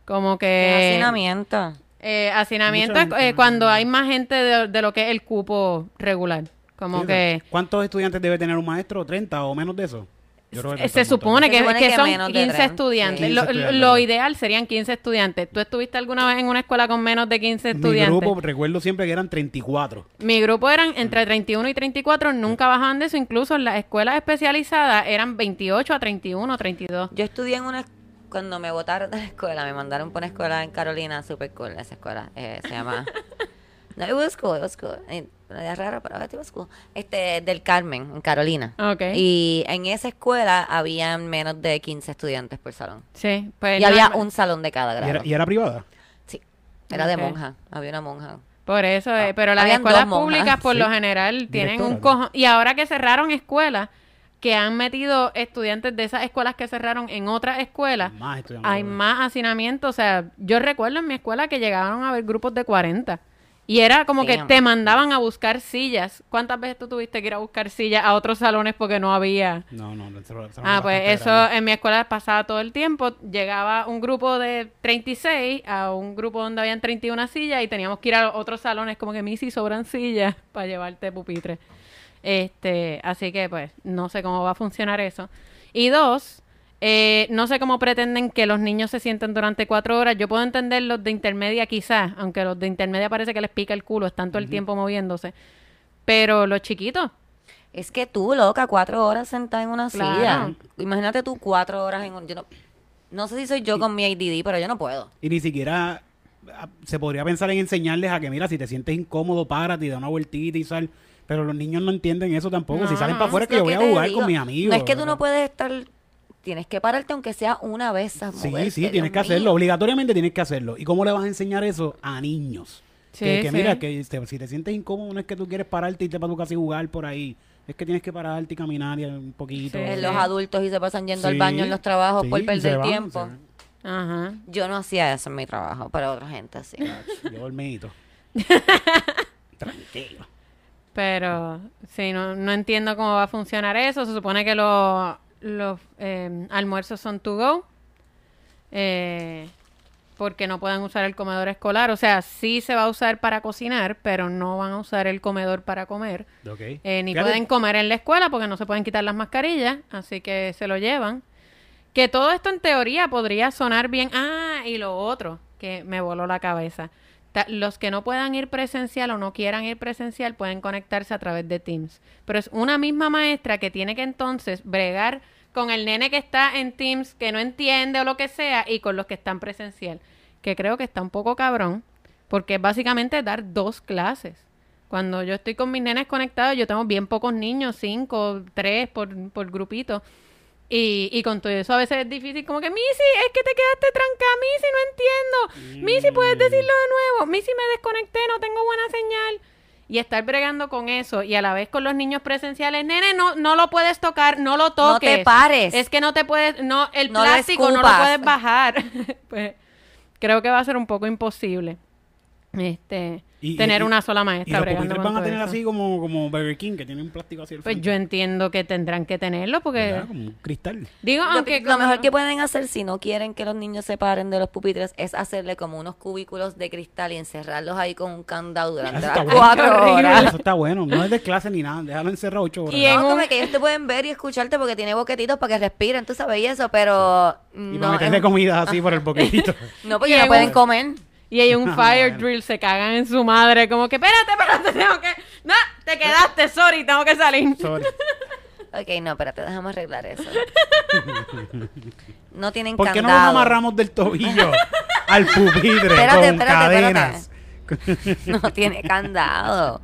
Como ¿Qué que... hacinamiento? Eh, hacinamiento Mucha es gente, eh, cuando hay más gente de, de lo que es el cupo regular. Como Sí, que ¿Cuántos estudiantes debe tener un maestro? ¿30 o menos de eso? Yo creo que se supone Se que, supone que que son menos de 15 30, estudiantes. sí. Lo, 15 estudiantes, lo ideal serían 15 estudiantes. ¿Tú estuviste alguna vez en una escuela con menos de 15 Mi estudiantes? grupo, recuerdo siempre que eran 34. Mi grupo eran entre 31 y 34, nunca bajaban de eso. Incluso en las escuelas especializadas eran 28 a 31, 32. Yo estudié en una... Cuando me votaron de la escuela, me mandaron por una escuela en Carolina, super cool, esa escuela. eh, se llama... <laughs> No, it was cool, it was cool. Es raro, pero it was cool. Este, del Carmen, en Carolina. Ok. Y en esa escuela habían menos de 15 estudiantes por salón. Sí, pues Y había un salón de cada ¿Y grado. era, y era privada? Sí, era de monja. Había una monja. Por eso, eh, pero las Habían escuelas públicas por sí. lo general tienen un cojo. Y ahora que cerraron escuelas, que han metido estudiantes de esas escuelas que cerraron en otras escuelas, Más hay más hacinamiento. O sea, yo recuerdo en mi escuela que llegaban a haber grupos de 40. Y era como que te mandaban a buscar sillas. ¿Cuántas veces tú tuviste que ir a buscar sillas a otros salones porque no había? No, no, era Ah, pues eso grande. en mi escuela pasaba todo el tiempo. Llegaba un grupo de 36 a un grupo donde habían 31 sillas y teníamos que ir a otros salones como que Missy sobran sillas <laughs> para llevarte pupitre. Este, así que pues no sé cómo va a funcionar eso. Y dos, eh, no sé cómo pretenden que los niños se sienten durante cuatro horas. Yo puedo entender los de intermedia quizás, aunque los de intermedia parece que les pica el culo, están todo el tiempo moviéndose. Pero los chiquitos, Es que tú, loca, cuatro horas sentada en una Claro. silla. Imagínate tú cuatro horas en un... Yo no, no sé si soy yo con mi ADD, pero yo no puedo. Y ni siquiera ah, se podría pensar en enseñarles a que, mira, si te sientes incómodo, párate y da una vueltita y sal. Pero los niños no entienden eso tampoco. si salen para afuera, Es que yo voy a te jugar digo. con mis amigos. No es que tú no puedes estar... Tienes que pararte aunque sea una vez a Sí, moverte, sí, Dios tienes que mío. hacerlo. Obligatoriamente tienes que hacerlo. ¿Y cómo le vas a enseñar eso a niños? Sí, que, que sí. mira, que si te sientes incómodo, no es que tú quieres pararte y irte para tu casa y jugar por ahí. Es que tienes que pararte y caminar y un poquito. Sí. Los adultos y se pasan yendo al baño en los trabajos por perder van, tiempo. ajá. Yo no hacía eso en mi trabajo, pero otra gente sí. Yo dormidito. <laughs> Tranquilo. Pero sí, no, no entiendo cómo va a funcionar eso. Se supone que los, eh, almuerzos son to go. eh, porque no pueden usar el comedor escolar. O sea, sí se va a usar para cocinar, pero no van a usar el comedor para comer. Eh, ni pueden comer en la escuela porque no se pueden quitar las mascarillas, así que se lo llevan. Que todo esto en teoría podría sonar bien. Ah, y lo otro que me voló la cabeza. Los que no puedan ir presencial o no quieran ir presencial pueden conectarse a través de Teams. Pero es una misma maestra que tiene que entonces bregar con el nene que está en Teams, que no entiende o lo que sea, y con los que están presencial. Que creo que está un poco cabrón, porque es básicamente dar dos clases. Cuando yo estoy con mis nenes conectados, yo tengo bien pocos niños, cinco, tres por, por grupito. Y, y con todo eso a veces es difícil, como que, Missy, es que te quedaste trancada, Missy, no entiendo. Missy, ¿puedes decirlo de nuevo? Missy, me desconecté, no tengo buena señal. Y estar bregando con eso y a la vez con los niños presenciales, nene, no, no lo puedes tocar, no lo No toques. te pares. Es que no te puedes, no, el No plástico no lo puedes bajar. <laughs> pues creo que va a ser un poco imposible este Y- tener y- una sola Y maestra los bregando pupitres con van a tener eso. así como, como Burger King, que tiene un plástico así al Pues frente, yo entiendo que tendrán que tenerlo porque ¿verdad? Como un cristal. digo Lo, aunque lo mejor que pueden hacer si no quieren que los niños se paren de los pupitres es hacerle como unos cubículos de cristal y encerrarlos ahí con un candado durante las bueno. cuatro horas. Eso está bueno. No es de clase ni nada. Déjalo encerrado ocho horas. Y en No, un- como que ellos te pueden ver y escucharte porque tiene boquetitos para que respiren, tú sabes y eso, pero Y no, para meterle es- comida así por el boquetito. <laughs> no porque Y no en pueden un- comer. Y hay un <laughs> Ah, fire drill se cagan en su madre como que espérate, espérate, <laughs> tengo que no, te quedaste, sorry, tengo que salir. Sorry. <laughs> Ok, no, espérate, déjame arreglar eso. No tienen ¿Por qué no candado. nos amarramos del tobillo al pupitre Espérate, con espérate, cadenas? No tiene candado.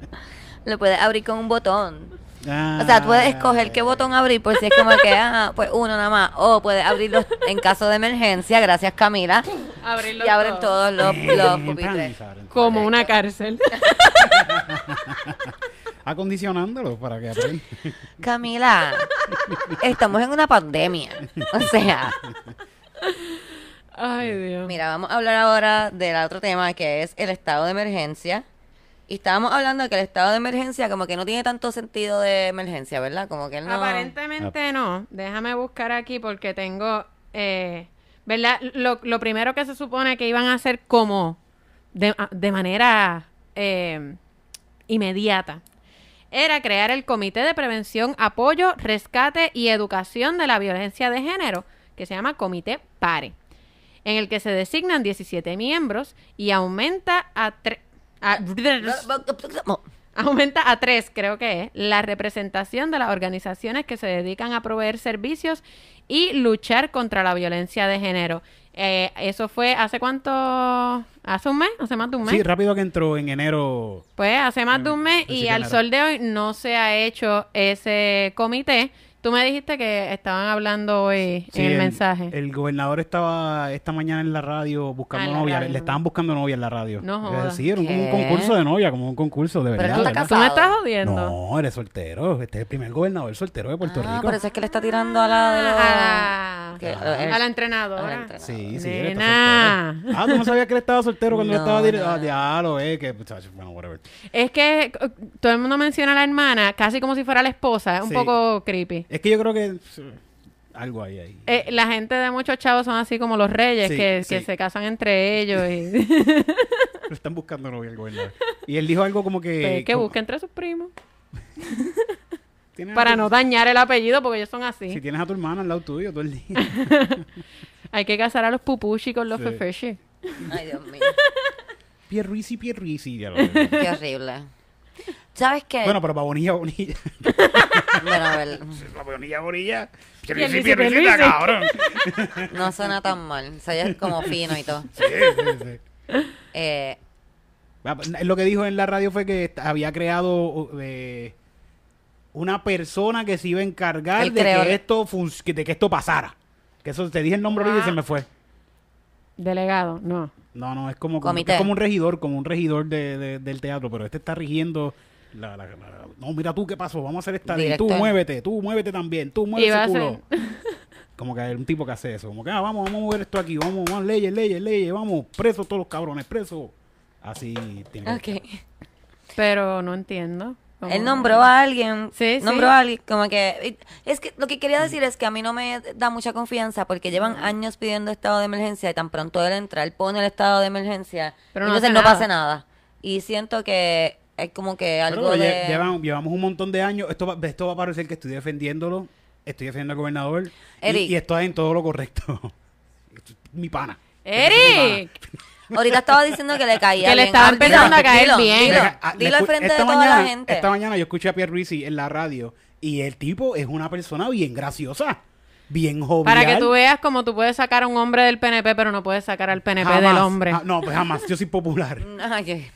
Lo puedes abrir con un botón. Ah, O sea, puedes escoger qué botón abrir por si es como que, ah, pues uno nada más. O puedes abrirlo en caso de emergencia, gracias Camila. Abrirlo Y abren todo. todos los, Eh, los pupitres. como una cárcel. <laughs> Acondicionándolo para que aprenda. Camila, estamos en una pandemia. O sea, Ay, Dios. mira, vamos a hablar ahora del otro tema que es el estado de emergencia. Y estábamos hablando de que el estado de emergencia como que no tiene tanto sentido de emergencia, ¿verdad? Como que él no... Aparentemente no. Déjame buscar aquí porque tengo, eh, ¿verdad? Lo, lo primero que se supone que iban a hacer como de, a- de manera eh, inmediata era crear el Comité de Prevención, Apoyo, Rescate y Educación de la Violencia de Género, que se llama Comité PARE, en el que se designan 17 miembros y aumenta a tres... <laughs> Aumenta a tres, creo que es, la representación de las organizaciones que se dedican a proveer servicios y luchar contra la violencia de género. Eh, eso fue hace cuánto, hace un mes, hace más de un mes. Sí, rápido que entró en enero. Pues hace más de un mes Así y al sol de hoy no se ha hecho ese comité. Tú me dijiste que estaban hablando hoy Sí, en el, mensaje. El gobernador estaba esta mañana en la radio buscando Ah, la novia. radio. Le estaban buscando novia en la radio. No Eh, jodas. Sí, era un, como un concurso de novia, como un concurso de Pero verdad. tú estás ¿verdad? ¿Tú me estás jodiendo? No, eres soltero. Este es el primer gobernador soltero de Puerto Ah, Rico. por eso es que le está tirando a la de los... a, la, que- a la entrenadora. a la. Sí, sí, él está Nena. soltero. Ah, tú no sabías que él estaba soltero cuando él No, estaba dire- Ah, ya lo es, que muchacho, bueno, whatever. Es que eh, todo el mundo menciona a la hermana casi como si fuera la esposa. Es un Sí. poco creepy. Es que yo creo que algo hay ahí. Eh, la gente de muchos chavos son así como los reyes Sí, que, sí. que se casan entre ellos y Lo <laughs> <laughs> están buscando novia el gobernador. Y él dijo algo como que... pues, que como- busque entre sus primos. <laughs> Para tu- no dañar el apellido porque ellos son así. Si tienes a tu hermana al lado tuyo todo el día. Hay que casar a los pupushi con los Sí. fefeshi. Ay, Dios mío. Pierruisi, Pierruisi. Ya lo. Qué horrible. ¿Sabes qué? bueno, pero para Bonilla, Bonilla. <laughs> Bueno, a ver, para Bonilla, Bonilla. Pierluisi, Pierluisi. cabrón. no suena tan mal. O sea, ya es como <laughs> fino y todo. Sí, sí, sí. Eh, Ah, pues, Lo que dijo en la radio fue que había creado eh, una persona que se iba a encargar de que, esto de que esto pasara. Que eso te dije el nombre ahorita y Ah. se me fue. Delegado, no. No, no, es como, es como un regidor, como un regidor de, de- del teatro, pero este está rigiendo la, la- la- no, mira tú qué pasó, vamos a hacer esta ley, tú muévete, tú muévete también, tú mueve ese a culo. <laughs> Como que hay un tipo que hace eso, como que ah, vamos, vamos a mover esto aquí, vamos, vamos, leyes, leyes, leyes, vamos, presos todos los cabrones, presos. Así tiene que ok. Pero no entiendo. Él nombró a alguien. Sí, nombró sí. a alguien. Como que. Es que lo que quería decir es que a mí no me da mucha confianza porque llevan años pidiendo estado de emergencia y tan pronto él entra, él pone el estado de emergencia. Pero no entonces no nada. pasa nada. Y siento que es como que algo Pero de. llevamos un montón de años. Esto va, esto va a parecer que estoy defendiéndolo. Estoy defendiendo al gobernador. Y, Eric. y esto es en todo lo correcto. <laughs> Mi pana. ¡Eric! Ahorita estaba diciendo que le caía Que le estaba empezando dilo, a caer dilo, bien. Dilo, ah, dilo al frente de toda mañana, la gente. Esta mañana yo escuché a Pierluisi en la radio y el tipo es una persona bien graciosa, bien jovial. Para que tú veas cómo tú puedes sacar a un hombre del PNP, pero no puedes sacar al PNP Jamás. del hombre. Ah, no, pues jamás. Yo soy popular. <laughs> Ay, qué-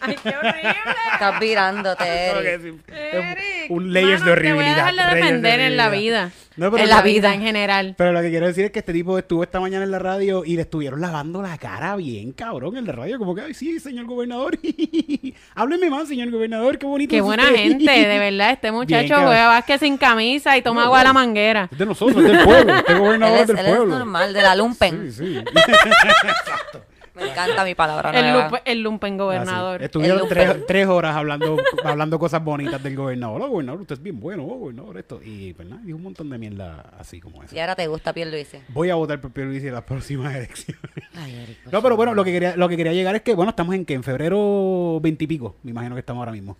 Ay, qué horrible. estás virándote, <laughs> Eric. Eric, un layers mano, de Te voy a horribilidad. dejar de defender en la horribilidad. vida. No, pero en la vida en general. Pero lo que quiero decir es que este tipo estuvo esta mañana en la radio y le estuvieron lavando la cara bien, cabrón, en la radio. Como que, ay, sí, señor gobernador. <laughs> Hábleme más, señor gobernador. Qué bonito. Qué es buena usted". gente, de verdad. Este muchacho juega básquet sin camisa y toma No, agua de la manguera. Es de nosotros, es del pueblo. Este Él gobernador es, del él es pueblo. normal, de la lumpen. Sí, sí. <laughs> Me encanta mi palabra El, nueva. lumpe- el lumpen gobernador. Así. Estuvieron El tres, lumpen. tres horas hablando, <laughs> hablando cosas bonitas del gobernador. Oh, gobernador, usted es bien bueno, oh, gobernador, esto. Y pues nada, dijo un montón de mierda así como esa. Y ahora te gusta Pierluisi. Voy a votar por Pierluisi en las <laughs> próximas elecciones. Ay, Eric, por No, pero bueno, lo que quería, lo que quería llegar es que, bueno, estamos en que en febrero veintipico, me imagino que estamos ahora mismo.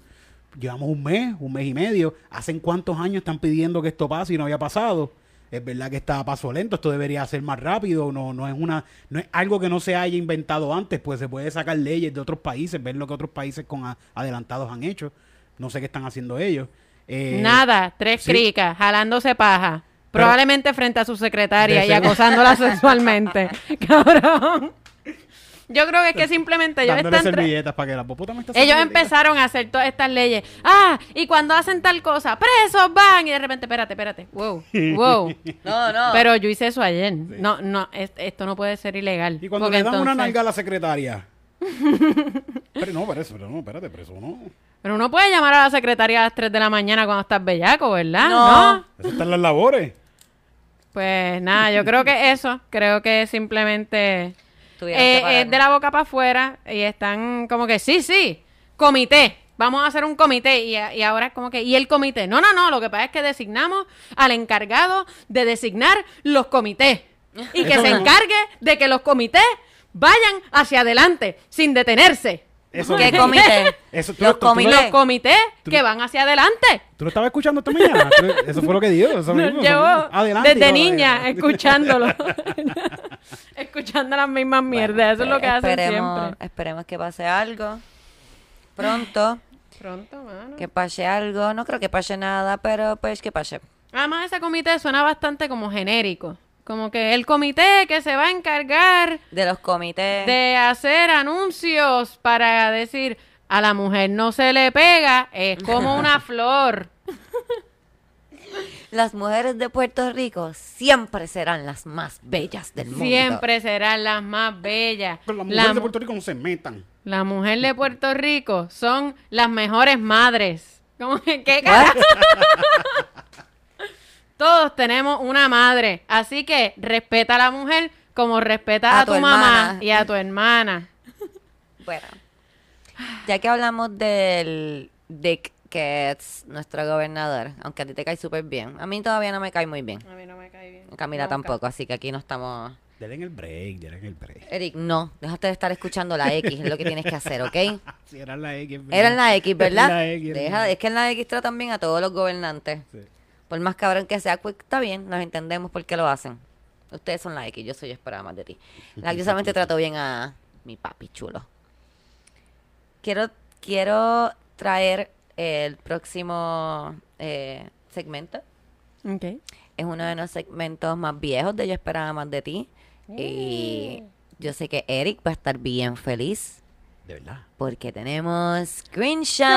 Llevamos un mes, un mes y medio. ¿Hacen cuántos años están pidiendo que esto pase y no había pasado? Es verdad que está a paso lento, esto debería ser más rápido, no, no es una, no es algo que no se haya inventado antes, pues se puede sacar leyes de otros países, ver lo que otros países con a- adelantados han hecho. No sé qué están haciendo ellos. Eh, Nada, tres sí. cricas, jalándose paja. Pero- Probablemente frente a su secretaria y acosándola <laughs> sexualmente. Cabrón. Yo creo que es que simplemente ellos dándole están... tra- servilletas para que la popota me está Ellos empezaron a hacer todas estas leyes. Ah, y cuando hacen tal cosa, presos van. Y de repente, espérate, espérate. Wow, <laughs> wow. No, no. Pero yo hice eso ayer. No, no, es- esto no puede ser ilegal. Y cuando le dan una nalga a la secretaria. <laughs> pero no, pero eso, pero no, espérate, pero eso no. Pero uno puede llamar a la secretaria a las 3 de la mañana cuando estás bellaco, ¿verdad? No. Eso están las labores. Pues nada, yo creo que eso, creo que simplemente Tuvieron eh, que es de la boca para afuera y están como que, sí, sí, comité, vamos a hacer un comité y, a- y ahora es como que, ¿y el comité? No, no, no, lo que pasa es que designamos al encargado de designar los comités y que se encargue de que los comités vayan hacia adelante sin detenerse. Eso ¿Qué mismo. comité? <laughs> Eso, tú, Los tú- tú lo- comités. Los comités Tú- que van hacia adelante. ¿Tú lo estabas escuchando esta mañana? Eso fue lo que dijo. Eso mismo, eso Llevo. Adelante. desde niña escuchándolo. <laughs> <laughs> Escuchando las mismas mierdas. Eso es lo que hacen esperemos, siempre. Esperemos que pase algo. Pronto. Pronto, mano. Que pase algo. No creo que pase nada, pero pues que pase. Además, ese comité suena bastante como genérico. Como que el comité que se va a encargar De los comités. de hacer anuncios para decir a la mujer no se le pega, es como una <laughs> flor. Las mujeres de Puerto Rico siempre serán las más bellas del mundo. Siempre serán las más bellas. Pero las La mujeres de Puerto Rico no se metan. La mujer de Puerto Rico son las mejores madres. ¿Cómo que qué carajo? <laughs> Todos tenemos una madre, así que respeta a la mujer como respeta a, A tu, tu mamá y a tu hermana. <laughs> Bueno, ya que hablamos del Dick, que es nuestro gobernador, aunque a ti te cae súper bien, a mí todavía no me cae muy bien. A mí no me cae bien. Camila tampoco, así que aquí no estamos... Denle en el break, denle en el break. Eric, no, déjate de estar escuchando la X, es lo que tienes que hacer, ¿ok? <laughs> Si era la X. Era en la X, <laughs> ¿verdad? La X, Deja, es que en la X tratan bien a todos los gobernantes. Sí. Por más cabrón que sea, pues está bien, nos entendemos por qué lo hacen. Ustedes son la X, yo soy yo esperaba más de ti. <laughs> La yo solamente trato bien a mi papi chulo. Quiero, quiero traer el próximo eh, segmento. Ok. Es uno de los segmentos más viejos de Yo esperaba más de ti. Y yo sé que Eric va a estar bien feliz De verdad. porque tenemos screenshots.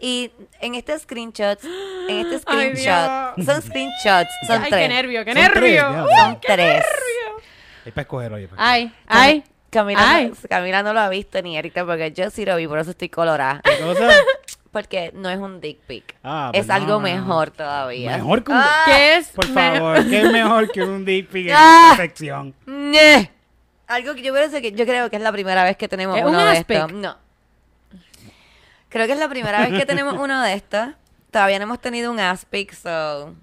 Y en este screenshots, en este <gasps> Ay, screenshot, Dios. son screenshots, son Ay, tres. qué nervio, qué Son tres, nervio. ya. Son tres. Es para escoger, oye. para Ay, ay. Camila, Ay. No, Camila no lo ha visto ni Eric porque yo sí lo vi, por eso estoy colorada. ¿Qué cosa? <laughs> Porque no es un dick pic. Ah, es pues algo no. mejor todavía. Mejor que un... Ah, ¿Qué es? Por favor, ¿qué es mejor que un dick pic en <laughs> Ah. esta sección? Algo que yo creo que yo creo que es la primera vez que tenemos ¿Es uno un de aspic? estos. No. Creo que es la primera vez que tenemos uno de estos. Todavía no hemos tenido un aspic, so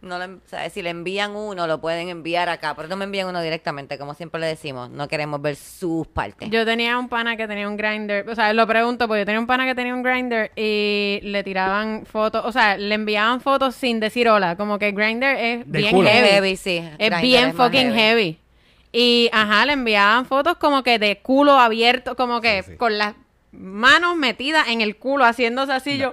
no o sea, si le envían uno lo pueden enviar acá, pero no me envían uno directamente, como siempre le decimos, no queremos ver sus partes. Yo tenía un pana que tenía un grinder, o sea, lo pregunto porque yo tenía un pana que tenía un grinder y le tiraban fotos, o sea, le enviaban fotos sin decir hola, como que grinder es Del bien culo. heavy. Heavy, sí. Es Grindr bien es fucking heavy. Y, ajá, le enviaban fotos como que de culo abierto, como que Sí, sí. con las manos metidas en el culo, haciéndose así. Yo,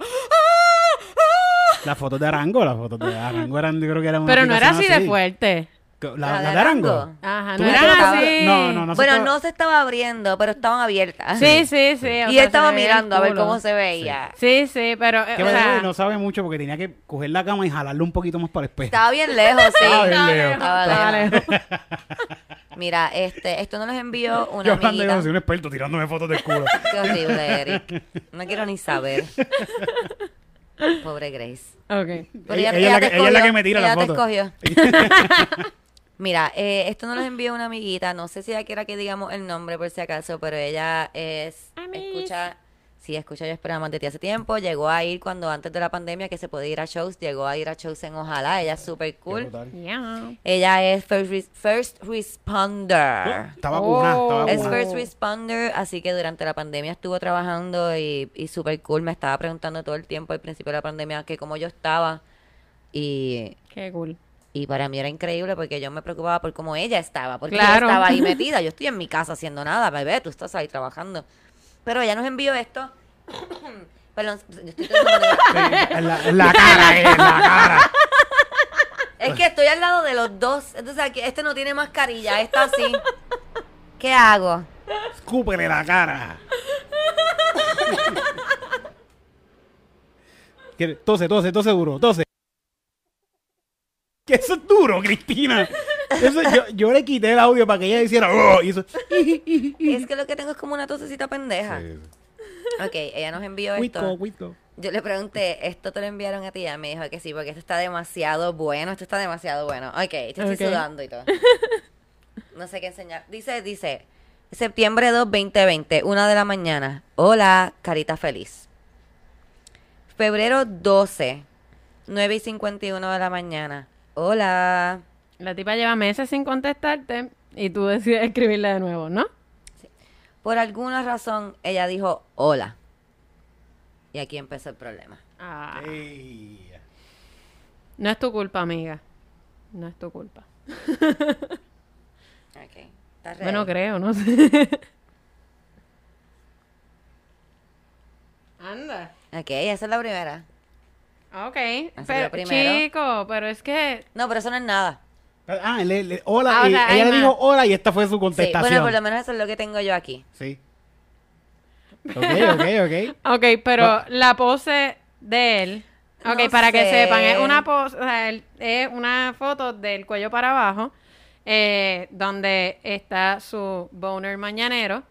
Las fotos de Arango, las fotos de Arango eran, yo creo que eran una pero no era así de fuerte. La, ¿La la de Arango. Arango? Ajá, ¿Tú no estaba- así. No, no, Bueno, estaba- no se estaba abriendo, pero estaban abiertas. Sí, sí, sí. y sea, él estaba mirando a ver cómo se veía. Sí, sí, pero, eh, o sea, no sabe mucho porque tenía que coger la cama y jalarlo un poquito más para el espejo. Estaba bien lejos, sí. Estaba bien lejos. estaba lejos. <laughs> Mira, este, esto no les envió una Yo hablando amiguita. como si un experto tirándome fotos del culo. <laughs> Qué horrible, Eric. No quiero ni saber. Pobre Grace. Ok. Pero Ella- ella es la que- ella es la escogió, que me tira la ella te foto. escogió. <laughs> Mira, eh, esto no les envió una amiguita. No sé si ella quiera que digamos el nombre por si acaso, pero ella es. Amis. Escucha. Sí, escucha, yo esperaba más de ti hace tiempo. Llegó a ir cuando antes de la pandemia que se podía ir a shows. Llegó a ir a shows en Ojalá. Ella es súper cool. Yeah. Ella es first, res- first responder. Estaba Oh. estaba Es una. first responder, así que durante la pandemia estuvo trabajando y, y súper cool. Me estaba preguntando todo el tiempo al principio de la pandemia que cómo yo estaba. Y, Qué cool. y para mí era increíble porque yo me preocupaba por cómo ella estaba. Porque Claro. estaba ahí <laughs> metida. Yo estoy en mi casa haciendo nada, bebé. Tú estás ahí trabajando. Pero ella nos envió esto. <coughs> Perdón, yo estoy <laughs> en la, en la cara, eh, en la cara. Es que estoy al lado de los dos. Entonces aquí, este no tiene mascarilla, está así. ¿Qué hago? Escúpele la cara. Tose, tose, tose duro, tose. Que eso es duro, Cristina. Eso, yo, yo le quité el audio para que ella hiciera. "Oh", y eso. Es que lo que tengo es como una tosecita pendeja. Ok, ella nos envió esto. Yo le pregunté, ¿esto te lo enviaron a ti? Ella me dijo que sí, porque esto está demasiado bueno, esto está demasiado bueno. Ok, te estoy sudando y todo. No sé qué enseñar. Dice, dice, septiembre 2, 2020, una de la mañana. Hola, carita feliz. Febrero 12, 9 y 51 de la mañana. Hola. La tipa lleva meses sin contestarte y tú decides escribirle de nuevo, ¿no? Por alguna razón, ella dijo, hola. Y aquí empezó el problema. Ah, Ey. no es tu culpa, amiga. No es tu culpa. <laughs> Ok. ¿Estás? Bueno, creo, no sé. Anda. Ok, esa es la primera. Ok. Así Pero, chico, pero es que... No, pero eso no es nada. Ah, le- le- hola. Ah, o sea, ella le dijo hola y esta fue su Sí, contestación. bueno, por lo menos eso es lo que tengo yo aquí. Sí. <laughs> Ok, ok, ok. Ok, pero No. la pose de él... Ok, No para que sepan, es una pose, o sea, él- es una foto del cuello para abajo, eh, donde está su boner mañanero.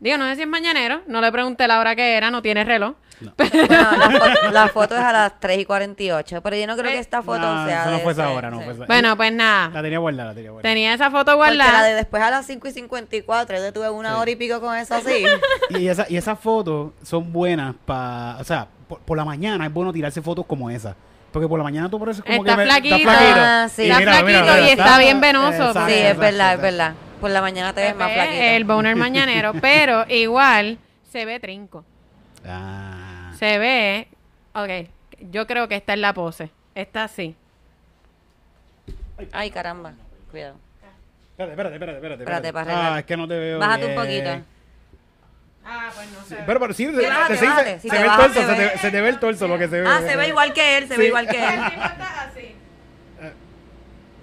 Digo, no sé si es mañanero, no le pregunté la hora que era, no tiene reloj. Bueno, <laughs> la, <laughs> fo- la foto es a las 3 y 48, pero yo no creo que esta foto No, sea eso no de fue esa ese- hora, no sí. fue esa- Bueno, pues nada, La tenía guardada, la tenía guardada. tenía esa foto Porque la guardada. de después a las 5 y 54, yo tuve una Sí. hora y pico con eso así. <laughs> Y, esa, y esas fotos son buenas para. O sea, por, por la mañana es bueno tirarse fotos como esa. Porque por la mañana tú pareces como Está que. me- flaquito. Ah, sí. Y Está flaquito y está bien venoso, Exacto, sí, es exacto, verdad, es verdad. Por la mañana te ves más ve flaquito. el boner mañanero, pero igual se ve trinco. Ah. Se ve, ok, yo creo que esta es la pose. Está así. Ay, caramba. Cuidado. Espérate, espérate, espérate. espérate, Espérate, para Ah, es que no te veo. Bájate un poquito. Ah, pues no sé. Pero, pero sí, se, bájate, se- se- bájate. se Si ve te el bajas, torso, se te, se te ve el torso lo que se ve. Ah, se ve igual que él, se ve Sí. igual que <laughs> él. El tipo está así.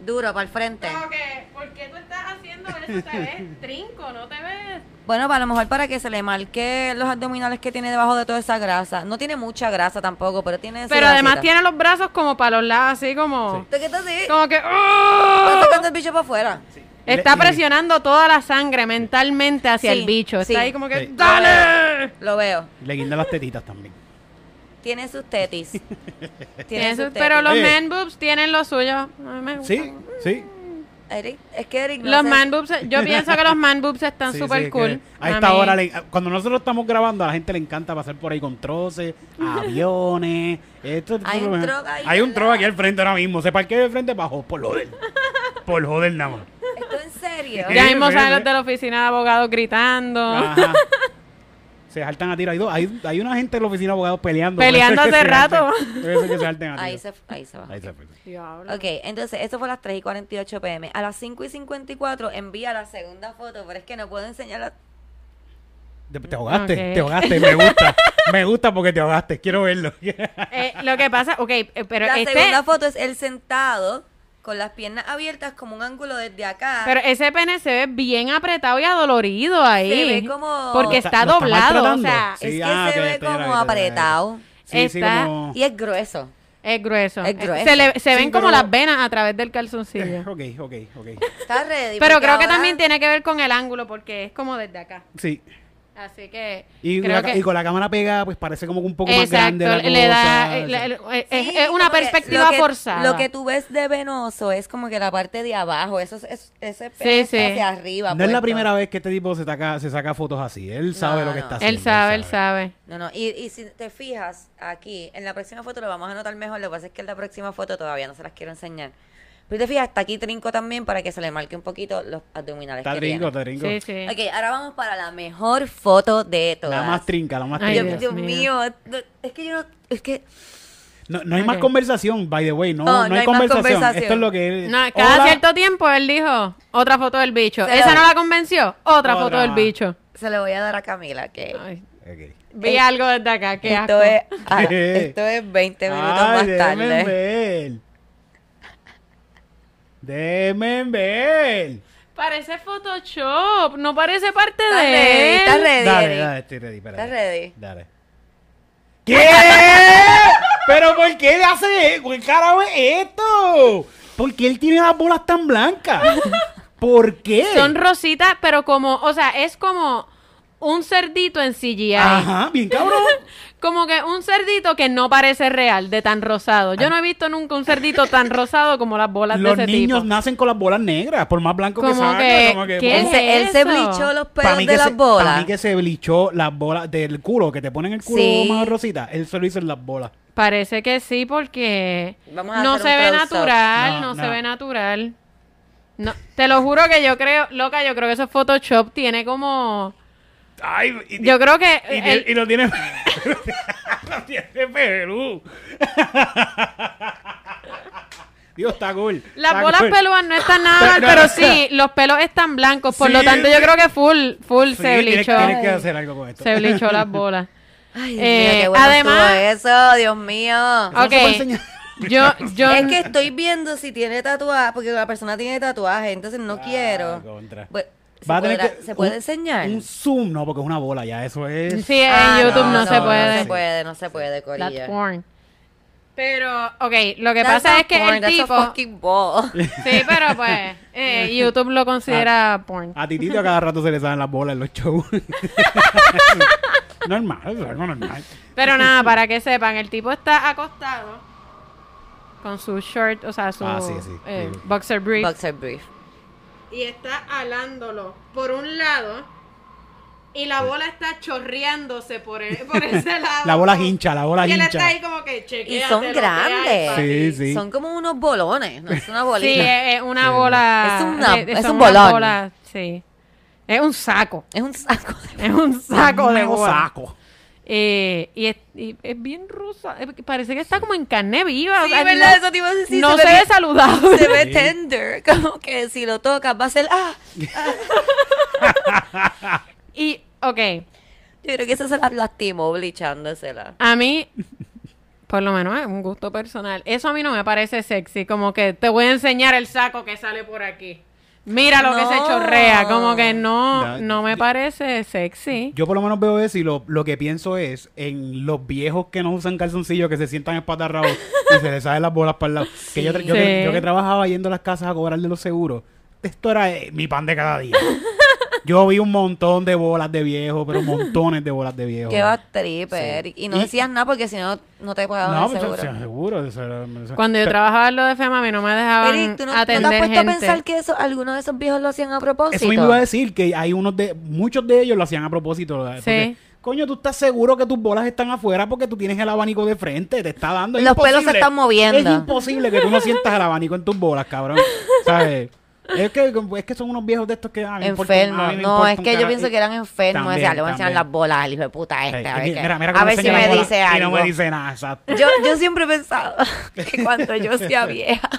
Duro, para el frente. Como que, ¿por qué tú estás haciendo eso? Te ves trinco, no te ves. Bueno, para a lo mejor para que se le marque los abdominales que tiene debajo de toda esa grasa. No tiene mucha grasa tampoco, pero tiene Pero además grasita. tiene los brazos como para los lados, así como. ¿Tú qué estás así? Como que. ¡oh! sacando el bicho para afuera. Está Le- presionando toda la sangre mentalmente hacia Sí, el bicho. sí. Está ahí como que. Sí. ¡Dale! Lo veo. Le guinda las tetitas también. Tiene sus tetis. <laughs> Tiene sus sus- pero los Oye. man boobs tienen lo suyo. A mí me gustan. Sí, sí. Eric, es que Eric no Los sé- man boobs, yo pienso que los man boobs están <laughs> Sí, súper sí, cool. que A A esta mí- hora, le- cuando nosotros estamos grabando, a la gente le encanta pasar por ahí con troces, <laughs> aviones. Esto, Hay un ahí Hay un lado. aquí al frente ahora mismo. Se parquea de frente bajo por joder. <laughs> por joder nada más. ¿Esto en serio? Ya mismo salen los de la oficina de abogados gritando. Ajá. Se saltan a tiro. Hay, dos- hay, hay una gente en la oficina de abogados peleando. Peleando hace se rato. que se a tiro. Ahí se, ahí se va. Ahí se fue. Diablo. Ok, entonces eso fue a las 3 y 48 pm. A las 5 y 54 envía la segunda foto, pero es que no puedo enseñar la... Te, te ahogaste, te ahogaste. Me gusta. me gusta porque te ahogaste. Quiero verlo. Eh, lo que pasa, ok, eh, pero la este, segunda foto es él sentado con las piernas abiertas como un ángulo desde acá. pero ese pene se ve bien apretado y adolorido ahí. Se ve como- Porque está, está- lo está doblado, o sea, Sí, es que ah, se ve como apretado Sí, sí, Está- como... y es grueso. es grueso. Es grueso. Se, le- se Sí, ven como pero- las venas a través del calzoncillo. <laughs> Ok, ok, ok. Está ready. Pero creo que también tiene que ver con el ángulo porque es como desde acá. Sí. Así que Y, creo la- que y con la cámara pegada, pues parece como que un poco más grande la le da es, Sí, es una que perspectiva que- forzada. Lo que tú ves de venoso es como que la parte de abajo, eso es, es- ese Sí, sí. hacia arriba. No es la primera vez que este tipo se saca, se saca fotos así. Él sabe No, lo que no. está haciendo. él sabe, él sabe. No, no, y, y si te fijas aquí, en la próxima foto lo vamos a notar mejor, lo que pasa es que en la próxima foto todavía no se las quiero enseñar. Pero te fijas, está aquí trinco también para que se le marque un poquito los abdominales Está que trinco, tiene. está trinco. Sí, sí. Ok, ahora vamos para la mejor foto de todas. La más trinca, la más Ay, Dios, trinca. Dios Dios mío. es que yo no, es que No, no hay más conversación, by the way. No, No, no, no hay, hay más conversación. conversación. Esto es lo que. No, cada Hola. cierto tiempo él dijo otra foto del bicho. Se ¿Esa no la convenció? Otra, Otra foto del bicho. se lo voy a dar a Camila, que Ay, Ok. vi Eh, algo desde acá, qué asco. esto es, ah, esto es 20 <laughs> minutos Ay, más tarde. ver. Déjenme ver. Parece Photoshop, no parece parte ¿Estás de ready? él. ¿Estás ready? Dale, Eric? dale, estoy ready. espérate. ¿Estás ready? Dale. ¿Qué? ¿Pero por qué le hace ¿Qué carajo es esto? ¿Por qué él tiene las bolas tan blancas? ¿Por qué? Son rositas, pero como, o sea, es como un cerdito en CGI. Ajá, bien cabrón. <laughs> Como que un cerdito que no parece real, de tan rosado. Yo no he visto nunca un cerdito tan rosado como las bolas Los de ese niños tipo. nacen con las bolas negras, por más blanco que Como salga. que- como que ¿qué Él es se, él se blichó los pelos de las se, para bolas. mí que se blichó las bolas del culo, que te ponen el culo Sí. más rosita. Él se lo hizo en las bolas. Parece que sí, porque Vamos a no se ve natural, No, no, se ve natural. No, te lo juro que yo creo, loca, yo creo que eso es Photoshop tiene como... Ay, y, Yo creo que... y, el- y lo tiene. <laughs> lo tiene Perú. <laughs> Dios, está cool. Las está bolas cool. pelúas no están nada mal, No, pero sí, los pelos están blancos. Por Sí, lo tanto, yo creo que full, full Sí, se blichó. tienes que hacer algo con esto. Se blichó las bolas. <laughs> Ay, Dios Eh, mío, qué bueno además- eso, Dios mío. Eso no se puede Ok. enseñar. Yo, yo... Es que estoy viendo si tiene tatuaje, porque la persona tiene tatuaje, entonces no quiero. Ah, contra. Pues, ¿se, Va a tener podrá- que- ¿se puede un- enseñar? Un zoom, no, porque es una bola ya. Eso es. Sí, en Ah, YouTube no, se no, puede. No se puede, no se puede, That's Corilla. porn. Pero, ok, lo que That's pasa es que porn, el that's a tipo... fucking ball. <laughs> Sí, pero pues, eh, <laughs> YouTube lo considera porn. A Titito a cada rato se le salen las bolas en los shows. <laughs> normal, es algo normal. Pero nada, para que sepan, el tipo está acostado con su short, o sea, su Ah, sí, sí, eh, sí. boxer brief. Boxer brief. Y está alándolo por un lado y la bola está chorreándose por, el- por ese <laughs> lado. La bola hincha, la bola Y él hincha. está ahí como que Y son hay, grandes. Sí, sí. Son como unos bolones, no es una bolita. Sí, es, es una Sí. bola. Es una- es son un bolón. bolas, sí. Es un saco. Es un saco de... Es un saco Un de bola. saco. Eh, y, es, y es bien rosa. eh, Parece que está como en carne viva. o Sí, sea, ¿verdad? no- Eso te iba a decir, no se se ve saludable. Se ve Sí. tender, <laughs> como que si lo tocas va a ser... Ah, <laughs> Y, ok, yo creo que eso se las lastimó blichándosela. a mí, por lo menos es un gusto personal. Eso a mí no me parece sexy. Como que te voy a enseñar el saco que sale por aquí. Mira lo que se chorrea. Como que no, Ya, no me yo- parece sexy. Yo por lo menos veo eso y lo, lo que pienso es en los viejos que no usan calzoncillos que se sientan espatarrados <laughs> y se les salen las bolas para el lado. Que yo, yo, que, Sí. yo que trabajaba yendo a las casas a cobrarle los seguros, esto era eh, mi pan de cada día. Yo vi un montón de bolas de viejos, pero montones de bolas de viejos. Qué va triper. Sí. Y no Y- decías nada porque si no, no te pagaban No, el pues, seguro. seguro. seguro eso era- eso- Cuando yo pero- trabajaba en lo de FEMA, a mí no me dejaban Eric, ¿tú no, no te has atender puesto gente. a pensar que eso, algunos de esos viejos lo hacían a propósito? Eso mismo iba a decir que hay unos de muchos de ellos lo hacían a propósito. ¿verdad? Porque, Sí. coño, tú estás seguro que tus bolas están afuera porque tú tienes el abanico de frente, te está dando. es Los pelos se están moviendo. Es imposible que tú no sientas el abanico en tus bolas, cabrón. <laughs> ¿Sabes? Es que, es que son unos viejos de estos que... ah, Enfermos. No, es que yo pienso que eran enfermos. También, le voy a enseñar las bolas al hijo de puta Sí, este. A ver, y qué- mira, mira a ver si me dice Y algo. no me dice nada, exacto. Yo, yo siempre he pensado <laughs> que cuando yo sea <laughs> vieja,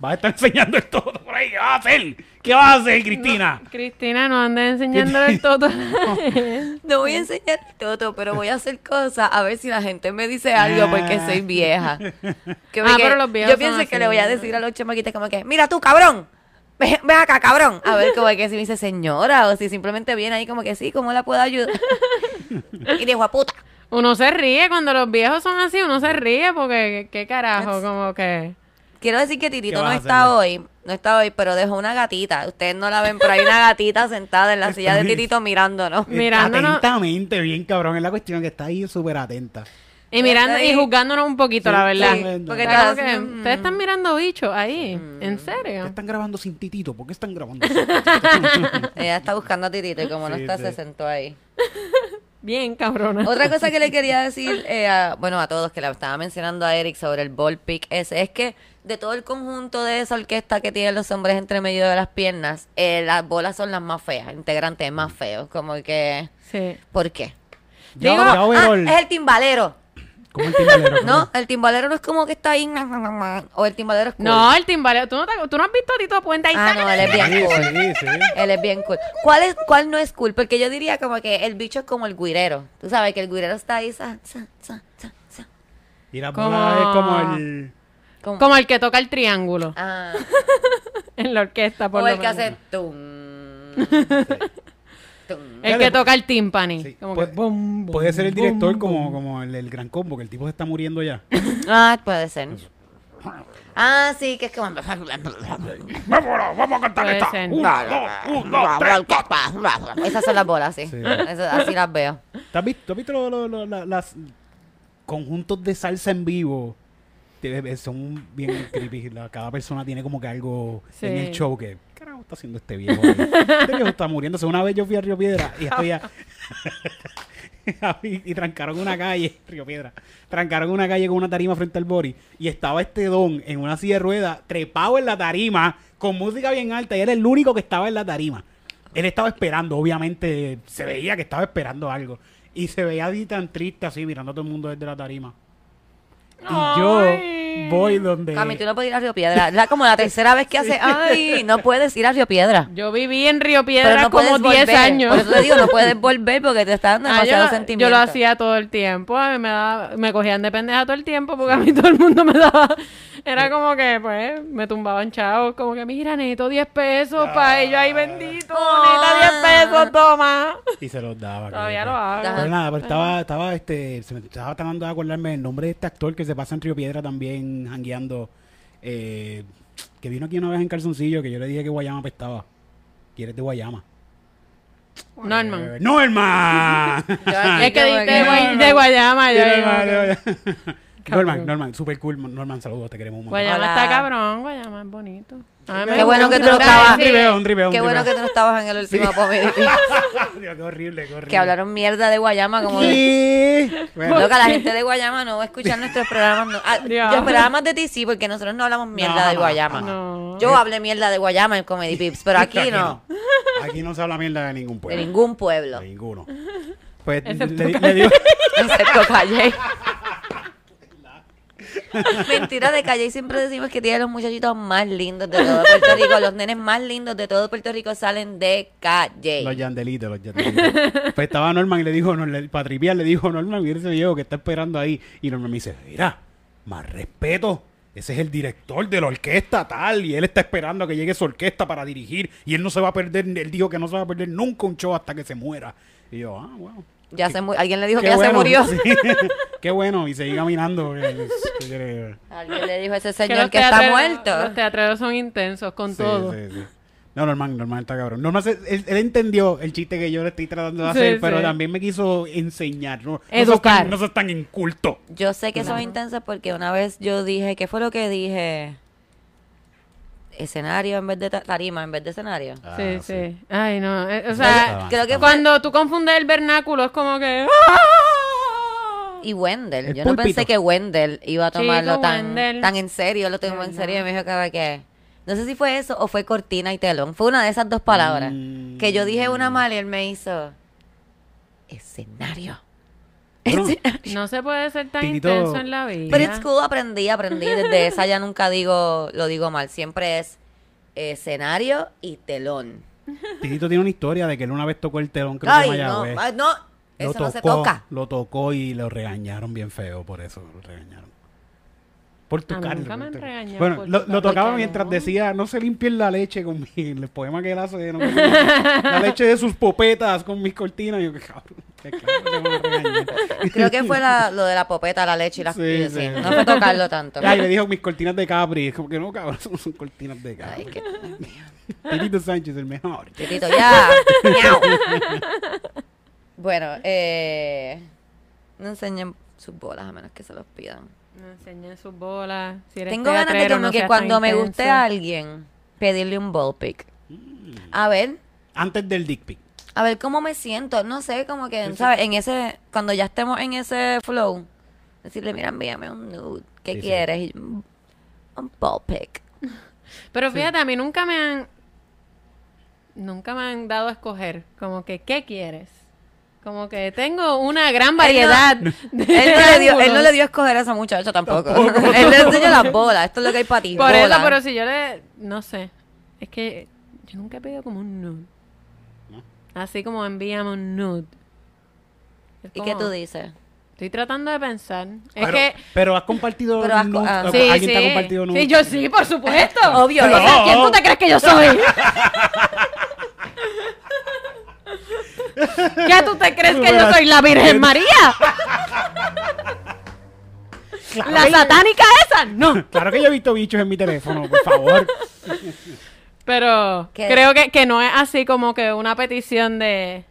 Vas a estar enseñando el todo por ahí. ¿Qué vas a hacer? ¿Qué vas a hacer, Cristina? Cristina, no andes enseñándole el todo. <laughs> no voy a enseñar todo, pero voy a hacer cosas a ver si la gente me dice algo porque soy vieja. Que Ah, que- pero los viejos yo pienso que así. le voy a decir a los chamaquitos como que, mira tú, cabrón, ven, ven acá, cabrón. A ver como que si me dice señora o si simplemente viene ahí como que sí, ¿cómo la puedo ayudar? <laughs> y digo, a puta. Uno se ríe cuando los viejos son así, uno se ríe porque, ¿qué carajo? Como que... Quiero decir que Titito ¿Qué no está hoy, no está hoy, pero dejó una gatita. Ustedes no la ven, pero hay una gatita sentada en la silla de. Titito mirándonos. Mirándonos. Atentamente, bien cabrón. Es la cuestión que está ahí súper atenta. Y mirando y juzgándonos un poquito, Sí, la verdad. sí, porque estás como que, mm. Ustedes están mirando bichos ahí. ¿En ¿Por qué serio? están grabando sin titito? ¿Por qué están grabando sin <laughs> Ella está buscando a Titito y como no está, sí. se sentó ahí. <laughs> Bien, cabrona. Otra cosa que le quería decir, eh, a- bueno, a todos que le estaba mencionando a Eric sobre el ball pick ese, es que de todo el conjunto de esa orquesta que tienen los hombres entre medio de las piernas, eh, las bolas son las más feas, integrantes más feos, como que, Sí. ¿por qué? Digo, ya ah, es el timbalero, ¿Cómo el timbalero? ¿Cómo? ¿no? El timbalero no es como que está ahí, o el timbalero es cool. No, el timbalero. ¿Tú no, te- tú no has visto a Tito Puente ahí? Ah, no, él es bien Sí, cool. sí, sí. Él es bien cool. ¿Cuál, es, ¿Cuál no es cool? Porque yo diría como que el bicho es como el guirero. Tú sabes que el guirero está ahí. sa, sa, sa, sa, sa. Y la Como- bola es como el... Como, Como el que toca el triángulo ah, <laughs> en la orquesta, por o lo el que menos. hace tum, tum. El que toca el timpani. Sí, Como puede, que bum, bum, puede ser el bum, director bum. como, como el, el gran combo, que el tipo se está muriendo ya. <laughs> Ah, puede ser. Ah, sí, que es como... ¡Vámonos! ¡Vamos a cantar Puede esta! ser. ¡Uno, dos, uno, dos, tres! Esas son las bolas, sí. Esas- así las veo. ¿Te has visto, tú has visto lo- lo- lo- la- las conjuntos de salsa en vivo? Te- Son bien creepy. La- Cada persona tiene como que algo Sí. en el show que... ¿Qué carajo está haciendo este viejo? Este viejo está muriéndose. Una vez yo fui a Río Piedra y <laughs> había... y, <laughs> y trancaron una calle, Río Piedra, trancaron una calle con una tarima frente al Bori y estaba este don en una silla de ruedas, trepado en la tarima, con música bien alta y era el único que estaba en la tarima. Él estaba esperando, obviamente se veía que estaba esperando algo y se veía así tan triste así mirando a todo el mundo desde la tarima. Y yo voy donde... Cami, tú no puedes ir a Río Piedra. Es la- como la tercera vez que hace... Ay, no puedes ir a Río Piedra. Yo viví en Río Pero Piedra no como puedes 10 volver. años. Por eso te digo, no puedes volver porque te está dando Ah, yo, demasiado lo- sentimiento. yo lo hacía todo el tiempo, a mí me, daba, me cogían de pendeja todo el tiempo porque a mí todo el mundo me daba, era como que pues me tumbaban chavos, como que mira, necesito 10 pesos para ellos, ay bendito, necesito 10 pesos, toma. Y se los daba. Todavía lo hago. Pero nada, pero estaba, estaba, este, se me estaba tratando de acordarme el nombre de este actor que se pasa en Río Piedra también, jangueando, eh, que vino aquí una vez en calzoncillo, que yo le dije que Guayama apestaba. ¿Quieres de Guayama? Norman. Eh, ¡Norman! <laughs> Es que de, Guay- de Guayama, yo Cabrón. Norman, Norman, super cool. Norman, saludos, te queremos un montón. Guayama Hola. está cabrón, Guayama es bonito. Qué bueno que tú no Sí, estabas- Un un Qué bueno que tú no estabas en el último Comedy Pick, <laughs> Dios, qué horrible, qué horrible. que hablaron mierda de Guayama como de... Sí. Bueno, Loca, la gente de Guayama no va a escuchar nuestros programas. No. Ah, yo esperaba más de ti, sí, porque nosotros no hablamos mierda No, de Guayama. No. Yo hablé mierda de Guayama en Comedy Pips, pero aquí no. Aquí no se habla mierda de ningún De pueblo. ningún pueblo. De ninguno. Pues Excepto le, le digo, <laughs> Excepto Calle. <laughs> Mentira de Calle. Siempre decimos que tiene los muchachitos más lindos de todo Puerto Rico. Los nenes más lindos de todo Puerto Rico salen de Calle. los yandelitos, los yandelitos. <laughs> Pues estaba Norman y le dijo, para tripear, le dijo Norman, mira ese viejo que está esperando ahí. Y Norman me dice, mira, más respeto. Ese es el director de la orquesta tal y él está esperando a que llegue su orquesta para dirigir y él no se va a perder, él dijo que no se va a perder nunca un show hasta que se muera. Y yo, ah, bueno. Ya se Alguien le dijo que ya se murió. sí. <laughs> Qué bueno, y seguí caminando. eh. Alguien le dijo a ese señor que, está muerto. Los teatreros son intensos con Sí, todo. sí, sí. No, Norman, Norman está cabrón. Norman, se- él, él entendió el chiste que yo le estoy tratando de Sí, hacer, pero sí. también me quiso enseñar. No, no Educar. sos tan- No sos tan inculto. Yo sé que son intensas porque una vez yo dije, ¿qué fue lo que dije? Escenario en vez de ta- tarima, en vez de escenario. Ah, sí, sí. sí. Ay, no. eh, O Ah, sea, Creo que cuando tú confundes el vernáculo es como que... Y Wendell, El yo no pensé que Wendell iba a Chico, tomarlo tan, Wendell. tan en serio, lo tomó en serio y no. me dijo que, que No sé si fue eso o fue cortina y telón. Fue una de esas dos palabras. Mm. Que yo dije una mal y él me hizo escenario. Escenario. No se puede ser tan intenso en la vida. Pero it's cool, aprendí, aprendí. Desde esa ya nunca digo, lo digo mal. Siempre es escenario y telón. Titito tiene una historia de que él una vez tocó el telón, creo que Ay, no, Mayagüez. no, Lo eso no se toca. Lo tocó y lo regañaron bien feo por eso, lo regañaron. Por tocarlo. nunca me han Bueno, por lo, tocaba mientras no. decía, no se limpien la leche con mi, el poema que él hace, no, la leche de sus popetas con mis cortinas. Y yo, cabrón, que claro que. Creo que fue la- lo de la popeta, la leche y las Sí, sí. No fue tocarlo tanto. Ay, le dijo mis cortinas de Capri. Es como que no, cabrón, son, <laughs> son cortinas de Ay, Capri. qué... <laughs> Titito Sánchez, el mejor. Titito, ya. Miau. bueno, eh, no enseñen sus bolas a menos que se los pidan. No enseñen sus bolas. Si eres Tengo ganas de no que cuando me intenso. guste a alguien, pedirle un ball pick. A ver, Antes del dick pic. A ver cómo me siento. No sé, como que, ¿sabes? En ese, cuando ya estemos en ese flow, decirle, mira, envíame un nude. ¿Qué Sí, sí. quieres? Y yo, "Mm, un ball pick. Pero fíjate, a mí nunca me han. Nunca me han dado a escoger. Como que, ¿qué quieres? Como que tengo una gran variedad. <laughs> de Él no, le dio, él no le dio a escoger a esa muchacha tampoco. <laughs> él le enseñó las bolas. Esto es lo que hay para ti. Por bolas. eso, pero si yo le. No sé. Es que yo nunca he pedido como un nude. Así como envíame un nude. ¿Y qué tú dices? Estoy tratando de pensar. Es pero, que. pero has compartido. Pero has nudes? ah. ¿O Sí, ¿Alguien te ha sí. compartido nudes? Sí, yo sí, por supuesto. <laughs> Obvio, esa- ¿Quién tú te crees que yo soy? <laughs> ¿Qué tú te crees que yo soy? ¿La Virgen María? ¿La satánica esa? No. Claro que yo he visto bichos en mi teléfono, por favor. <laughs> Pero ¿Qué? creo que, que no es así como que una petición de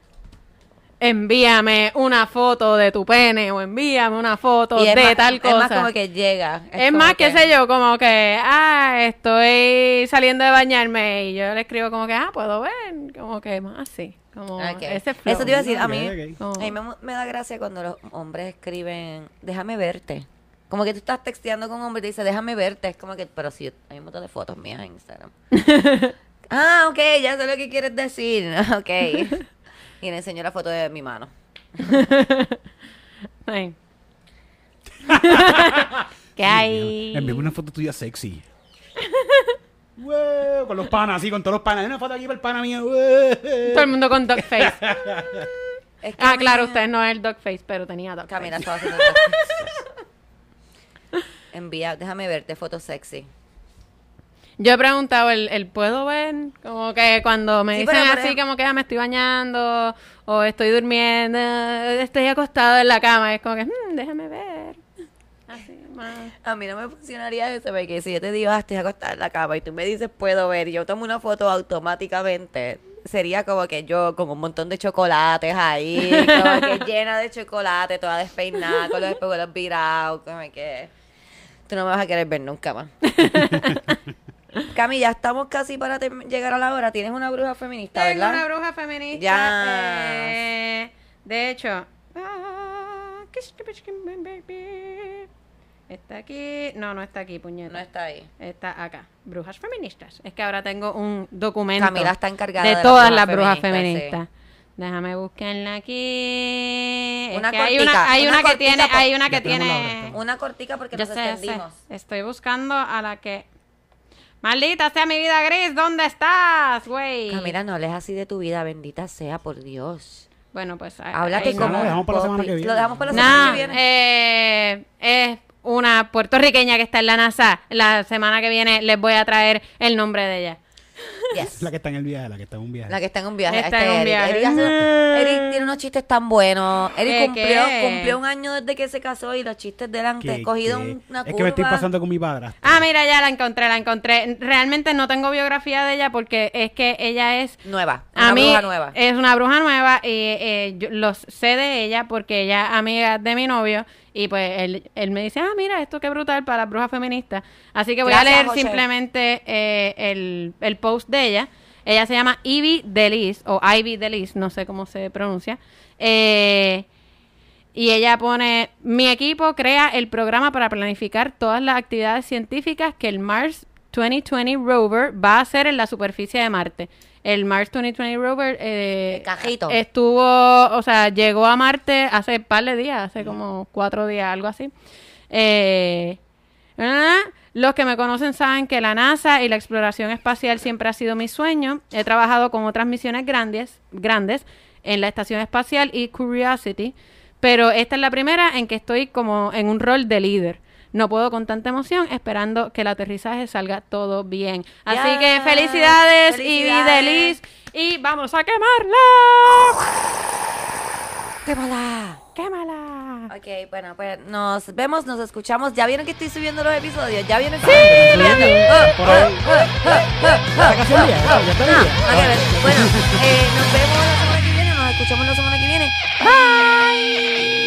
envíame una foto de tu pene o envíame una foto de más- tal cosa. Es más como que llega. Es más, qué que- sé yo, como que, ah, estoy saliendo de bañarme y yo le escribo como que, ah, puedo ver, como que más así, como Ok. ese flow. Eso te iba a decir, a mí. Como- a mí me, me da gracia cuando los hombres escriben, déjame verte. Como que tú estás texteando con un hombre y te dice, déjame verte. Es como que, pero sí, hay un montón de fotos mías en Instagram. <laughs> ah, ok, ya sé lo que quieres decir. <laughs> ok. <laughs> y le enseño la foto de mi mano. ¿Qué hay? Envíame una foto tuya sexy. Wow, con los panas, así, con todos los panas. Hay una foto aquí para el pana mío. Todo el mundo con dog face. Es que a ah, claro, me- usted no es el dog face, pero tenía dog Camila face. estaba haciendo Envía, déjame verte, foto sexy. Yo he preguntado, ¿el, el puedo ver? Como que cuando me Sí, dicen así, ejemplo- como que ah, me estoy bañando o estoy durmiendo, estoy acostado en la cama, es como que, "Mm, déjame ver. Así, más. A mí no me funcionaría eso, porque si yo te digo, ah, estoy acostada en la cama y tú me dices, puedo ver, y yo tomo una foto automáticamente, sería como que yo con un montón de chocolates ahí, como que <laughs> llena de chocolate, toda despeinada, con los espejuelos virados, como que tú no me vas a querer ver nunca más. <laughs> <laughs> Cami, ya estamos casi para llegar a la hora. Tienes una bruja feminista, Tengo ¿verdad? una bruja feminista. Ya. eh, de hecho. Está aquí. No, no está aquí, puñeta. No está ahí. Está acá. Brujas feministas. Es que ahora tengo un documento. Camila está encargada de, de las todas brujas las brujas feministas, feministas. Déjame buscarla aquí. Es Una que hay cortica, una, hay una una, que cortica tiene, por- hay una que tiene. Una cortica porque Yo nos sé, sé. extendimos. Estoy buscando a la que. Maldita sea mi vida gris, ¿dónde estás, güey? Camila, no hables así de tu vida, bendita sea, por Dios. Bueno, pues. ahí no, como. lo dejamos para la semana que viene. Lo dejamos para la No, semana que viene. eh, es una puertorriqueña que está en la NASA. La semana que viene les voy a traer el nombre de ella. Yes. La que está en el viaje, la que está en un viaje. La que está en un viaje. Está este en un Eric. viaje. Eric, hace- Eric tiene unos chistes tan buenos. Eric ¿Qué, cumplió, qué? cumplió un año desde que se casó y los chistes de él Que- han cogido un- una es curva. que me estoy pasando con mi padre. Ah, mira, ya la encontré, la encontré. Realmente no tengo biografía de ella porque es que ella es Nueva. a Una mí bruja nueva. es una bruja nueva y eh, yo los sé de ella porque ella es amiga de mi novio y pues él, él me dice, ah, mira, esto qué brutal para las brujas feministas. Así que voy Gracias, a leer José. simplemente eh, el, el post de ella. Ella se llama Ivy Delis o Ivy Delis, no sé cómo se pronuncia. Eh, y ella pone, mi equipo crea el programa para planificar todas las actividades científicas que el Mars 2020 rover va a ser en la superficie de Marte. El Mars 2020 rover eh, cajito. estuvo, o sea, llegó a Marte hace un par de días, hace como cuatro días, algo así. Eh, los que me conocen saben que la NASA y la exploración espacial siempre ha sido mi sueño. He trabajado con otras misiones grandes, grandes en la Estación Espacial y Curiosity, pero esta es la primera en que estoy como en un rol de líder. No puedo con tanta emoción esperando que el aterrizaje salga todo bien. Así que felicidades, y Felicidades. Feliz y vamos a quemarla. <laughs> ¡Quémala! ¡Quémala! Ok, bueno, pues nos vemos, nos escuchamos. ¿Ya vieron que estoy subiendo los episodios? ¿Ya vieron que Sí, estoy subiendo? Bueno, eh, nos vemos la semana que viene, nos escuchamos la semana que viene. Bye.